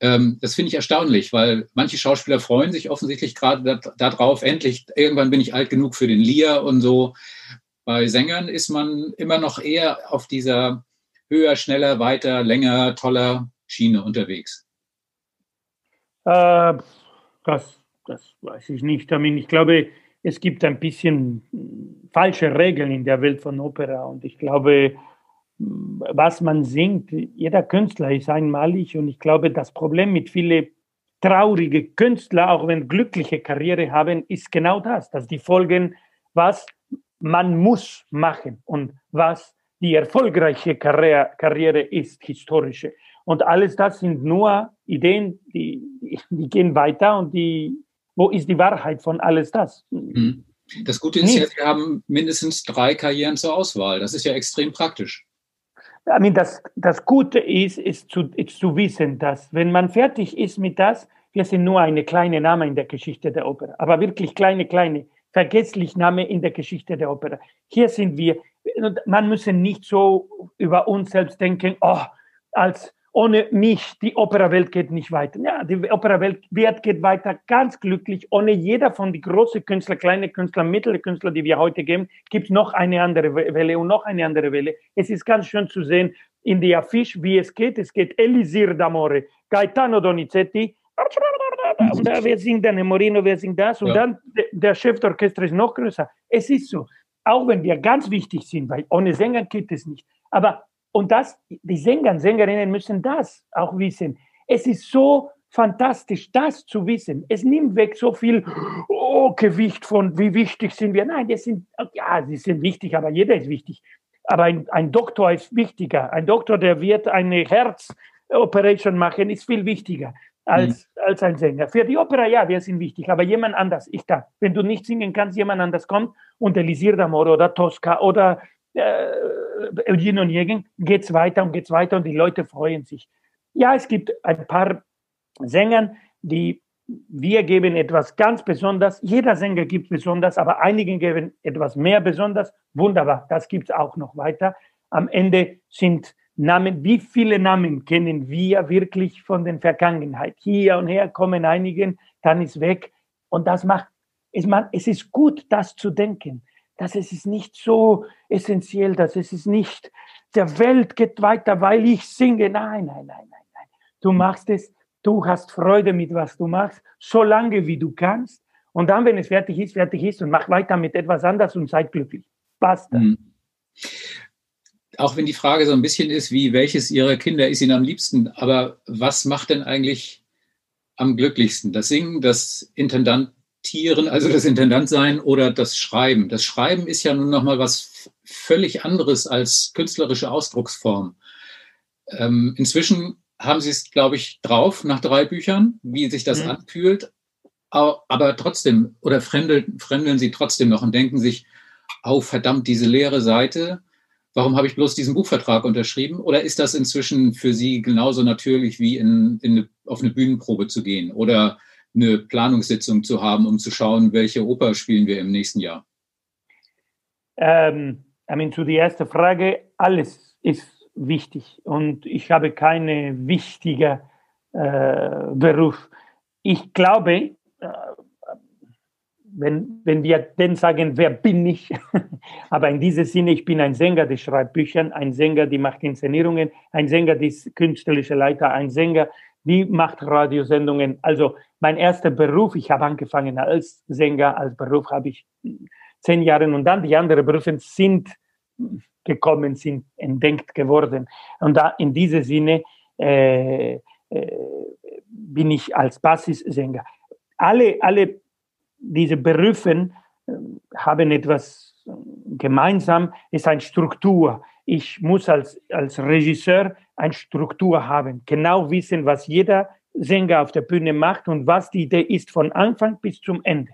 Ähm, das finde ich erstaunlich, weil manche Schauspieler freuen sich offensichtlich gerade darauf, endlich, irgendwann bin ich alt genug für den Lear und so. Bei Sängern ist man immer noch eher auf dieser höher, schneller, weiter, länger, toller Schiene unterwegs. Äh, das, das weiß ich nicht. Ich glaube, es gibt ein bisschen falsche Regeln in der Welt von Opera und ich glaube, was man singt. Jeder Künstler ist einmalig und ich glaube, das Problem mit vielen traurigen Künstlern, auch wenn glückliche Karriere haben, ist genau das, dass die folgen, was man muss machen und was die erfolgreiche Karriere, Karriere ist, historische. Und alles das sind nur Ideen, die, die gehen weiter und die, wo ist die Wahrheit von alles das? Hm. Das Gute ist Nicht. ja, wir haben mindestens drei Karrieren zur Auswahl. Das ist ja extrem praktisch. I mean, das, das Gute ist, ist zu, ist zu wissen, dass wenn man fertig ist mit das, wir sind nur eine kleine Name in der Geschichte der Oper, aber wirklich kleine, kleine, vergesslich Name in der Geschichte der Oper. Hier sind wir, man muss nicht so über uns selbst denken, oh, als ohne mich, die Operawelt geht nicht weiter. Ja, die Operawelt geht weiter ganz glücklich. Ohne jeder von den großen Künstlern, kleine Künstler, mittlere Künstler, die wir heute geben, gibt es noch eine andere Welle und noch eine andere Welle. Es ist ganz schön zu sehen in der Affiche, wie es geht. Es geht Elisir d'Amore, Gaetano Donizetti, und da, wer singt dann? Moreno, wer singt das? Und ja. dann der Chef der Orchester ist noch größer. Es ist so. Auch wenn wir ganz wichtig sind, weil ohne Sänger geht es nicht. Aber und das, die Sänger und Sängerinnen müssen das auch wissen. Es ist so fantastisch, das zu wissen. Es nimmt weg so viel oh, Gewicht von, wie wichtig sind wir. Nein, die sind, ja, sie sind wichtig, aber jeder ist wichtig. Aber ein, ein Doktor ist wichtiger. Ein Doktor, der wird eine Herzoperation machen, ist viel wichtiger als, mhm. als ein Sänger. Für die Opera, ja, wir sind wichtig, aber jemand anders, ich da. Wenn du nicht singen kannst, jemand anders kommt und Elisir d'Amore oder Tosca oder äh, Eugene Onegin geht es weiter und geht es weiter und die Leute freuen sich. Ja, es gibt ein paar Sänger, die wir geben etwas ganz besonders. Jeder Sänger gibt besonders, aber einige geben etwas mehr besonders. Wunderbar, das gibt es auch noch weiter. Am Ende sind Namen, wie viele Namen kennen wir wirklich von der Vergangenheit? Hier und her kommen einigen, dann ist weg. Und das macht, es, man, es ist gut, das zu denken dass es ist nicht so essentiell, dass es ist nicht, der Welt geht weiter, weil ich singe. Nein, nein, nein, nein, nein. Du machst es, du hast Freude mit was du machst, so lange wie du kannst. Und dann, wenn es fertig ist, fertig ist und mach weiter mit etwas anderes und seid glücklich. Basta. Mhm. Auch wenn die Frage so ein bisschen ist, wie welches Ihrer Kinder ist Ihnen am liebsten, aber was macht denn eigentlich am glücklichsten? Das Singen, das Intendant Tieren, also das Intendantsein oder das Schreiben. Das Schreiben ist ja nun nochmal was völlig anderes als künstlerische Ausdrucksform. Ähm, inzwischen haben Sie es, glaube ich, drauf nach drei Büchern, wie sich das mhm. anfühlt. Aber trotzdem, oder fremdeln, fremdeln Sie trotzdem noch und denken sich, oh verdammt, diese leere Seite, warum habe ich bloß diesen Buchvertrag unterschrieben? Oder ist das inzwischen für Sie genauso natürlich wie in, in auf eine Bühnenprobe zu gehen? Oder eine Planungssitzung zu haben, um zu schauen, welche Oper spielen wir im nächsten Jahr? ähm, I mean, zu der ersten Frage, alles ist wichtig und ich habe keine wichtige äh, Beruf. Ich glaube, äh, wenn, wenn wir denn sagen, wer bin ich? Aber in diesem Sinne, ich bin ein Sänger, der schreibt Bücher, ein Sänger, der macht Inszenierungen, ein Sänger, der ist künstlerischer Leiter, ein Sänger, die macht Radiosendungen. Also mein erster Beruf, ich habe angefangen als Sänger, als Beruf habe ich zehn Jahre und dann die anderen Berufe sind gekommen, sind entdeckt geworden. Und da in diesem Sinne äh, äh, bin ich als Basissänger. Alle, alle diese Berufe äh, haben etwas gemeinsam, ist eine Struktur. Ich muss als, als Regisseur eine Struktur haben, genau wissen, was jeder Sänger auf der Bühne macht und was die Idee ist von Anfang bis zum Ende.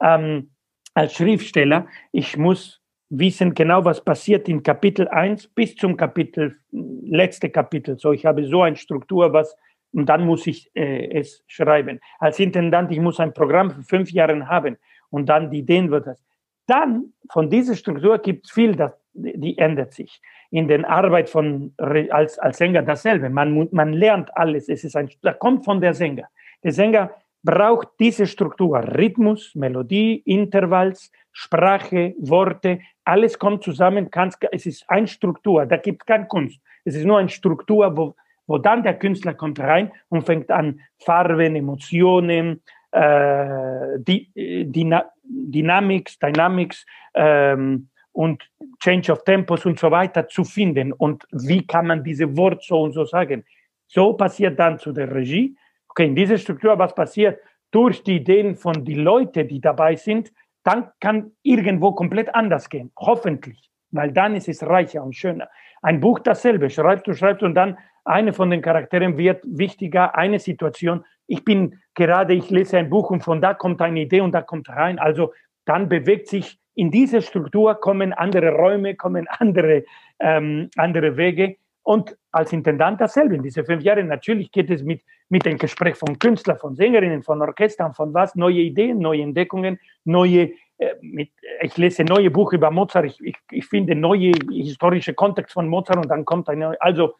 Ähm, als Schriftsteller, ich muss wissen genau, was passiert in Kapitel 1 bis zum Kapitel, letzte Kapitel. So, ich habe so eine Struktur, was, und dann muss ich äh, es schreiben. Als Intendant, ich muss ein Programm für fünf Jahre haben und dann die Ideen wird das. Dann, von dieser Struktur gibt es viel, das, die ändert sich. In der Arbeit von, als, als Sänger dasselbe. Man, man lernt alles. Es ist ein, das kommt von der Sänger. Der Sänger braucht diese Struktur. Rhythmus, Melodie, Intervalls, Sprache, Worte, alles kommt zusammen. Es ist eine Struktur, da gibt es keine Kunst. Es ist nur eine Struktur, wo, wo dann der Künstler kommt rein und fängt an, Farben, Emotionen, äh, die, die, Dynamics, Dynamics ähm, und Change of Tempos und so weiter zu finden. Und wie kann man diese Wort so und so sagen? So passiert dann zu der Regie okay, in dieser Struktur, was passiert durch die Ideen von den Leuten, die dabei sind, dann kann irgendwo komplett anders gehen. Hoffentlich, weil dann ist es reicher und schöner. Ein Buch dasselbe, schreibst du, schreibst und dann eine von den Charakteren wird wichtiger, eine Situation. Ich bin gerade, ich lese ein Buch und von da kommt eine Idee und da kommt rein. Also dann bewegt sich in diese Struktur, kommen andere Räume, kommen andere, ähm, andere Wege. Und als Intendant dasselbe. In diese fünf Jahre natürlich geht es mit, mit dem Gespräch von Künstlern, von Sängerinnen, von Orchestern, von was, neue Ideen, neue Entdeckungen, neue, äh, mit, ich lese neue Buch über Mozart, ich, ich, ich finde neue historische Kontext von Mozart und dann kommt eine, also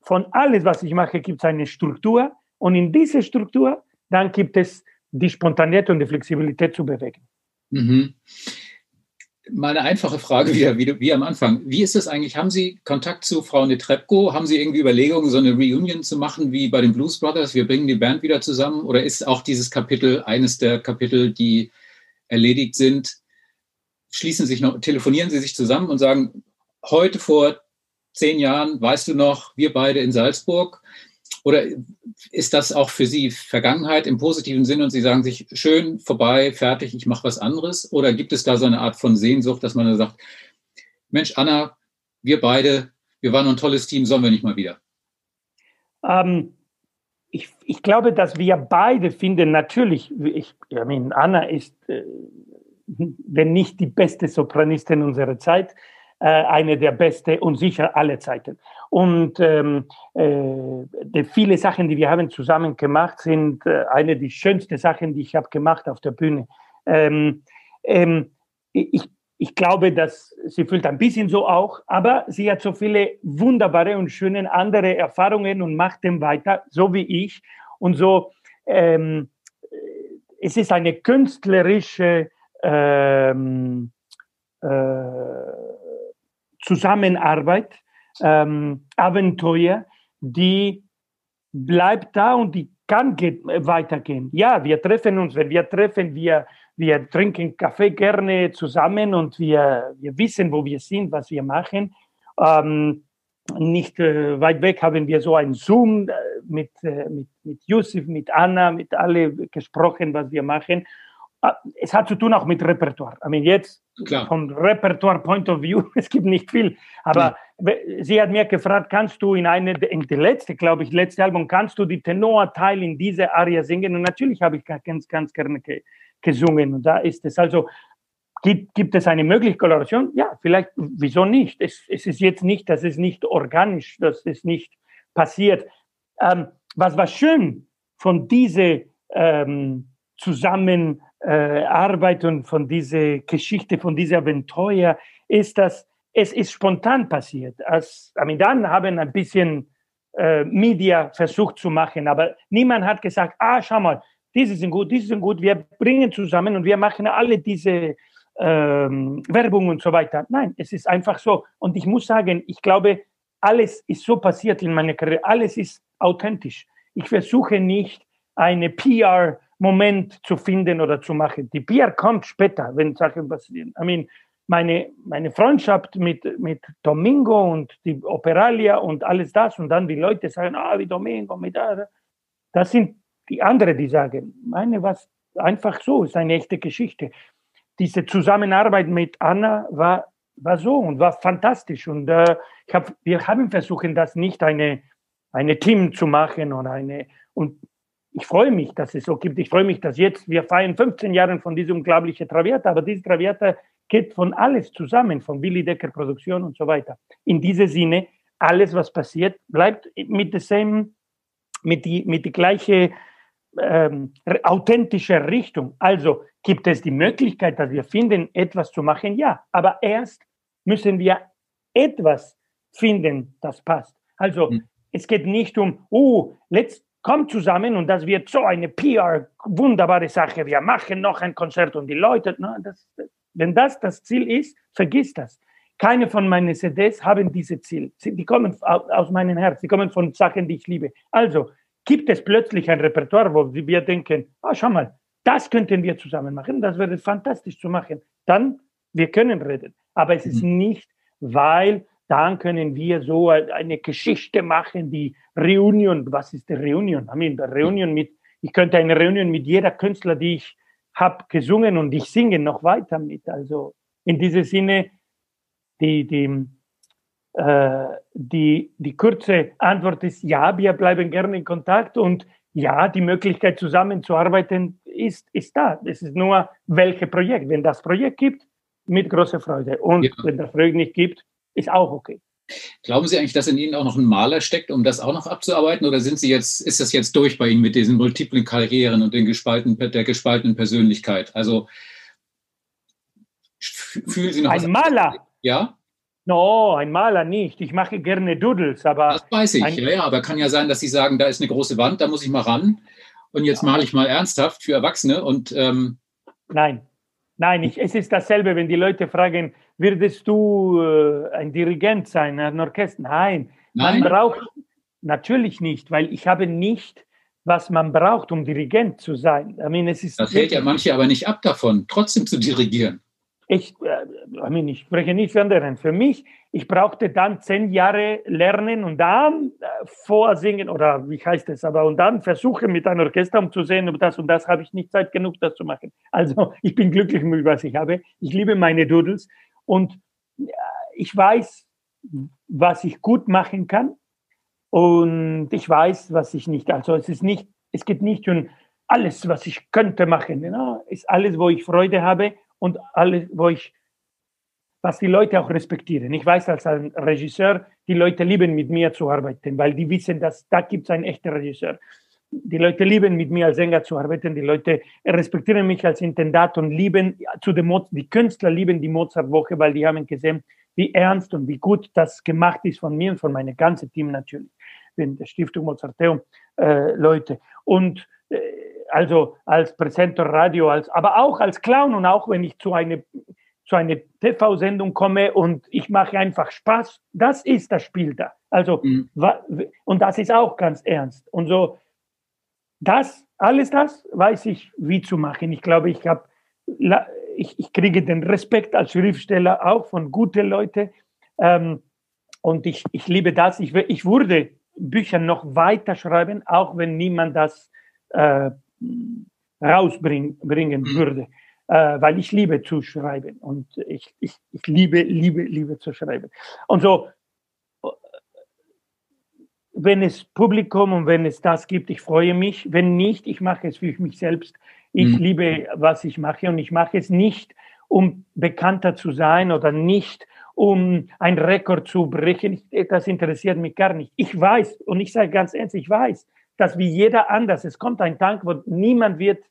von alles, was ich mache, gibt es eine Struktur und in dieser Struktur dann gibt es die Spontanität und die Flexibilität zu bewegen. Mhm mal eine einfache Frage wieder, wie, wie am Anfang. Wie ist es eigentlich? Haben Sie Kontakt zu Frau Netrebko? Haben Sie irgendwie Überlegungen, so eine Reunion zu machen wie bei den Blues Brothers? Wir bringen die Band wieder zusammen? Oder ist auch dieses Kapitel eines der Kapitel, die erledigt sind? Schließen sich noch, telefonieren Sie sich zusammen und sagen, heute vor zehn Jahren, weißt du noch, wir beide in Salzburg? Oder ist das auch für Sie Vergangenheit im positiven Sinne und Sie sagen sich, schön, vorbei, fertig, ich mache was anderes? Oder gibt es da so eine Art von Sehnsucht, dass man dann sagt, Mensch, Anna, wir beide, wir waren ein tolles Team, sollen wir nicht mal wieder? Ähm, ich, ich, glaube, dass wir beide finden, natürlich, ich, ich meine, Anna ist, äh, wenn nicht die beste Sopranistin unserer Zeit, äh, eine der besten und sicher alle Zeiten. Und ähm, äh, viele Sachen, die wir haben zusammen gemacht, sind äh, eine der schönsten Sachen, die ich habe gemacht auf der Bühne. Ähm, ähm, ich, ich glaube, dass sie fühlt ein bisschen so auch, aber sie hat so viele wunderbare und schöne andere Erfahrungen und macht dem weiter, so wie ich. Und so, ähm, es ist eine künstlerische ähm, äh, Zusammenarbeit, ähm, Abenteuer, die bleibt da und die kann geht, weitergehen. Ja, wir treffen uns, wenn wir treffen, wir, wir trinken Kaffee gerne zusammen und wir, wir wissen, wo wir sind, was wir machen. Ähm, nicht äh, weit weg haben wir so ein Zoom äh, mit, äh, mit, mit Yusuf, mit Anna, mit alle gesprochen, was wir machen. Ah, es hat zu tun auch mit Repertoire. I mean, jetzt Klar. von Repertoire Point of View, es gibt nicht viel. Aber ja. sie hat mir gefragt, kannst du in eine, in die letzte, glaube ich, letzte Album, kannst du die Tenor-Teil in diese Aria singen? Und natürlich habe ich ganz, ganz gerne ge gesungen. Und da ist es also, gibt, gibt es eine mögliche Koloration? Ja, vielleicht, wieso nicht? Es, es ist jetzt nicht, das ist nicht organisch, das ist nicht passiert. Ähm, was war schön von dieser ähm, Zusammenarbeit äh, und von dieser Geschichte, von dieser Abenteuer, ist, dass es ist spontan passiert. Als Amidan haben ein bisschen äh, Media versucht zu machen, aber niemand hat gesagt, ah, schau mal, diese sind gut, diese sind gut, wir bringen zusammen und wir machen alle diese ähm, Werbung und so weiter. Nein, es ist einfach so. Und ich muss sagen, ich glaube, alles ist so passiert in meiner Karriere, alles ist authentisch. Ich versuche nicht, eine PR-Moment zu finden oder zu machen. Die PR kommt später, wenn Sachen passieren. I mean, meine, meine Freundschaft mit, mit Domingo und die Operalia und alles das und dann die Leute sagen, ah, wie Domingo, mit da. Das sind die anderen, die sagen, meine was einfach so, ist eine echte Geschichte. Diese Zusammenarbeit mit Anna war, war so und war fantastisch. Und äh, hab, wir haben versucht, das nicht eine, eine Team zu machen oder eine, und ich freue mich, dass es so gibt. Ich freue mich, dass jetzt, wir feiern 15 Jahre von diesem unglaublichen Traviata, aber diese Traviata geht von alles zusammen, von Willy Decker Produktion und so weiter. In diesem Sinne, alles, was passiert, bleibt mit derselben, mit die, mit die gleiche ähm, authentische Richtung. Also gibt es die Möglichkeit, dass wir finden, etwas zu machen? Ja, aber erst müssen wir etwas finden, das passt. Also mhm. es geht nicht um, oh, let's kommt zusammen und das wird so eine PR, wunderbare Sache. Wir machen noch ein Konzert und die Leute, no, das, wenn das das Ziel ist, vergiss das. Keine von meinen CDs haben diese Ziel. Die kommen aus meinem Herz, die kommen von Sachen, die ich liebe. Also gibt es plötzlich ein Repertoire, wo wir denken, ah, schau mal, das könnten wir zusammen machen, das wäre fantastisch zu machen. Dann, wir können reden. Aber es ist mhm. nicht, weil dann können wir so eine Geschichte machen, die Reunion. Was ist die Reunion? I mean, Reunion mit, ich könnte eine Reunion mit jeder Künstler, die ich habe gesungen und ich singe noch weiter mit. Also in diesem Sinne, die, die, äh, die, die kurze Antwort ist ja, wir bleiben gerne in Kontakt und ja, die Möglichkeit zusammenzuarbeiten ist, ist da. Es ist nur, welches Projekt. Wenn das Projekt gibt, mit großer Freude. Und ja. wenn das Projekt nicht gibt, ist auch okay. Glauben Sie eigentlich, dass in Ihnen auch noch ein Maler steckt, um das auch noch abzuarbeiten? Oder sind Sie jetzt, ist das jetzt durch bei Ihnen mit diesen multiplen Karrieren und den gespalten, der gespaltenen Persönlichkeit? Also fühlen Sie noch Ein Maler? Ja? No, ein Maler nicht. Ich mache gerne Doodles, aber. Das weiß ich, ja, ja, aber kann ja sein, dass Sie sagen, da ist eine große Wand, da muss ich mal ran. Und jetzt male ich mal ernsthaft für Erwachsene und. Ähm Nein, nein, ich, es ist dasselbe, wenn die Leute fragen, würdest du äh, ein Dirigent sein, ein Orchester? Nein, Nein, man braucht natürlich nicht, weil ich habe nicht, was man braucht, um Dirigent zu sein. I mean, es ist das hält ja manche aber nicht ab davon, trotzdem zu dirigieren. Ich, äh, I mean, ich spreche nicht für anderen. Für mich, ich brauchte dann zehn Jahre lernen und dann äh, vorsingen oder wie heißt es, aber und dann versuchen mit einem Orchester um zu ob das und das habe ich nicht Zeit genug, das zu machen. Also ich bin glücklich mit was ich habe. Ich liebe meine Doodles und ich weiß, was ich gut machen kann und ich weiß, was ich nicht. Also es ist nicht, es geht nicht um alles, was ich könnte machen. Genau. Ist alles, wo ich Freude habe und alles, wo ich, was die Leute auch respektieren. Ich weiß als ein Regisseur, die Leute lieben mit mir zu arbeiten, weil die wissen, dass da gibt es einen echten Regisseur die Leute lieben, mit mir als Sänger zu arbeiten. Die Leute respektieren mich als Intendat und lieben zu dem Mozart, die Künstler lieben die Mozart-Woche, weil die haben gesehen, wie ernst und wie gut das gemacht ist von mir und von meinem ganzen Team natürlich, in der Stiftung Mozarteum äh, Leute. Und äh, also als Präsenter Radio, als, aber auch als Clown und auch wenn ich zu einer zu einer TV-Sendung komme und ich mache einfach Spaß, das ist das Spiel da. Also, mhm. und das ist auch ganz ernst. Und so, das, alles das weiß ich, wie zu machen. Ich glaube, ich habe, ich, ich kriege den Respekt als Schriftsteller auch von guten Leuten. Ähm, und ich, ich liebe das. Ich, ich würde Bücher noch weiter schreiben, auch wenn niemand das äh, rausbringen mhm. würde. Äh, weil ich liebe zu schreiben und ich, ich, ich liebe, liebe, liebe zu schreiben. Und so, wenn es Publikum und wenn es das gibt, ich freue mich. Wenn nicht, ich mache es für mich selbst. Ich mhm. liebe, was ich mache und ich mache es nicht, um bekannter zu sein oder nicht, um ein Rekord zu brechen. Das interessiert mich gar nicht. Ich weiß, und ich sage ganz ernst, ich weiß, dass wie jeder anders, es kommt ein Tag, wo niemand wird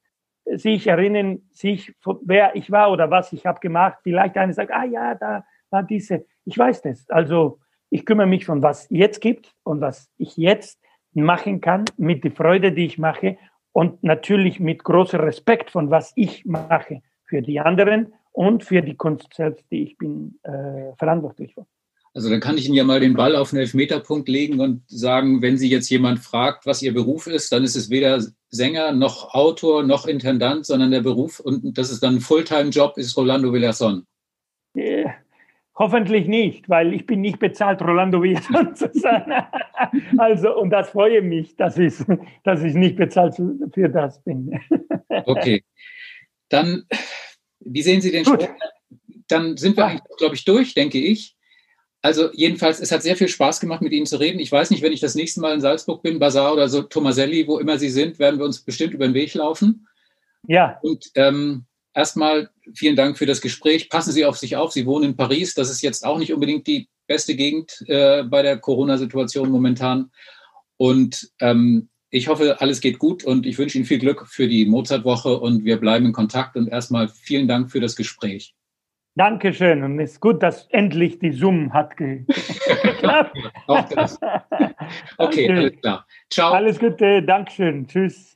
sich erinnern, sich, wer ich war oder was ich habe gemacht. Vielleicht einer sagt, ah ja, da war diese. Ich weiß das. Also ich kümmere mich von was jetzt gibt und was ich jetzt machen kann mit der Freude, die ich mache und natürlich mit großem Respekt von was ich mache für die anderen und für die Kunst selbst, die ich bin äh, verantwortlich für. Also dann kann ich Ihnen ja mal den Ball auf den Elfmeterpunkt legen und sagen, wenn Sie jetzt jemand fragt, was Ihr Beruf ist, dann ist es weder Sänger noch Autor noch Intendant, sondern der Beruf und das ist dann ein Fulltime-Job, ist Rolando Villason. Äh, hoffentlich nicht, weil ich bin nicht bezahlt, Rolando Villason zu sein. also, und das freue mich, dass ich, dass ich nicht bezahlt für das bin. okay. Dann, wie sehen Sie den Sport? Dann sind wir eigentlich, glaube ich, durch, denke ich. Also jedenfalls, es hat sehr viel Spaß gemacht, mit Ihnen zu reden. Ich weiß nicht, wenn ich das nächste Mal in Salzburg bin, Bazar oder so, Tomaselli, wo immer Sie sind, werden wir uns bestimmt über den Weg laufen. Ja. Und ähm, erstmal vielen Dank für das Gespräch. Passen Sie auf sich auf. Sie wohnen in Paris. Das ist jetzt auch nicht unbedingt die beste Gegend äh, bei der Corona-Situation momentan. Und ähm, ich hoffe, alles geht gut und ich wünsche Ihnen viel Glück für die Mozart-Woche und wir bleiben in Kontakt. Und erstmal vielen Dank für das Gespräch. Dankeschön. Und es ist gut, dass endlich die Zoom hat geklappt. Okay, alles klar. Ciao. Alles Gute. Dankeschön. Tschüss.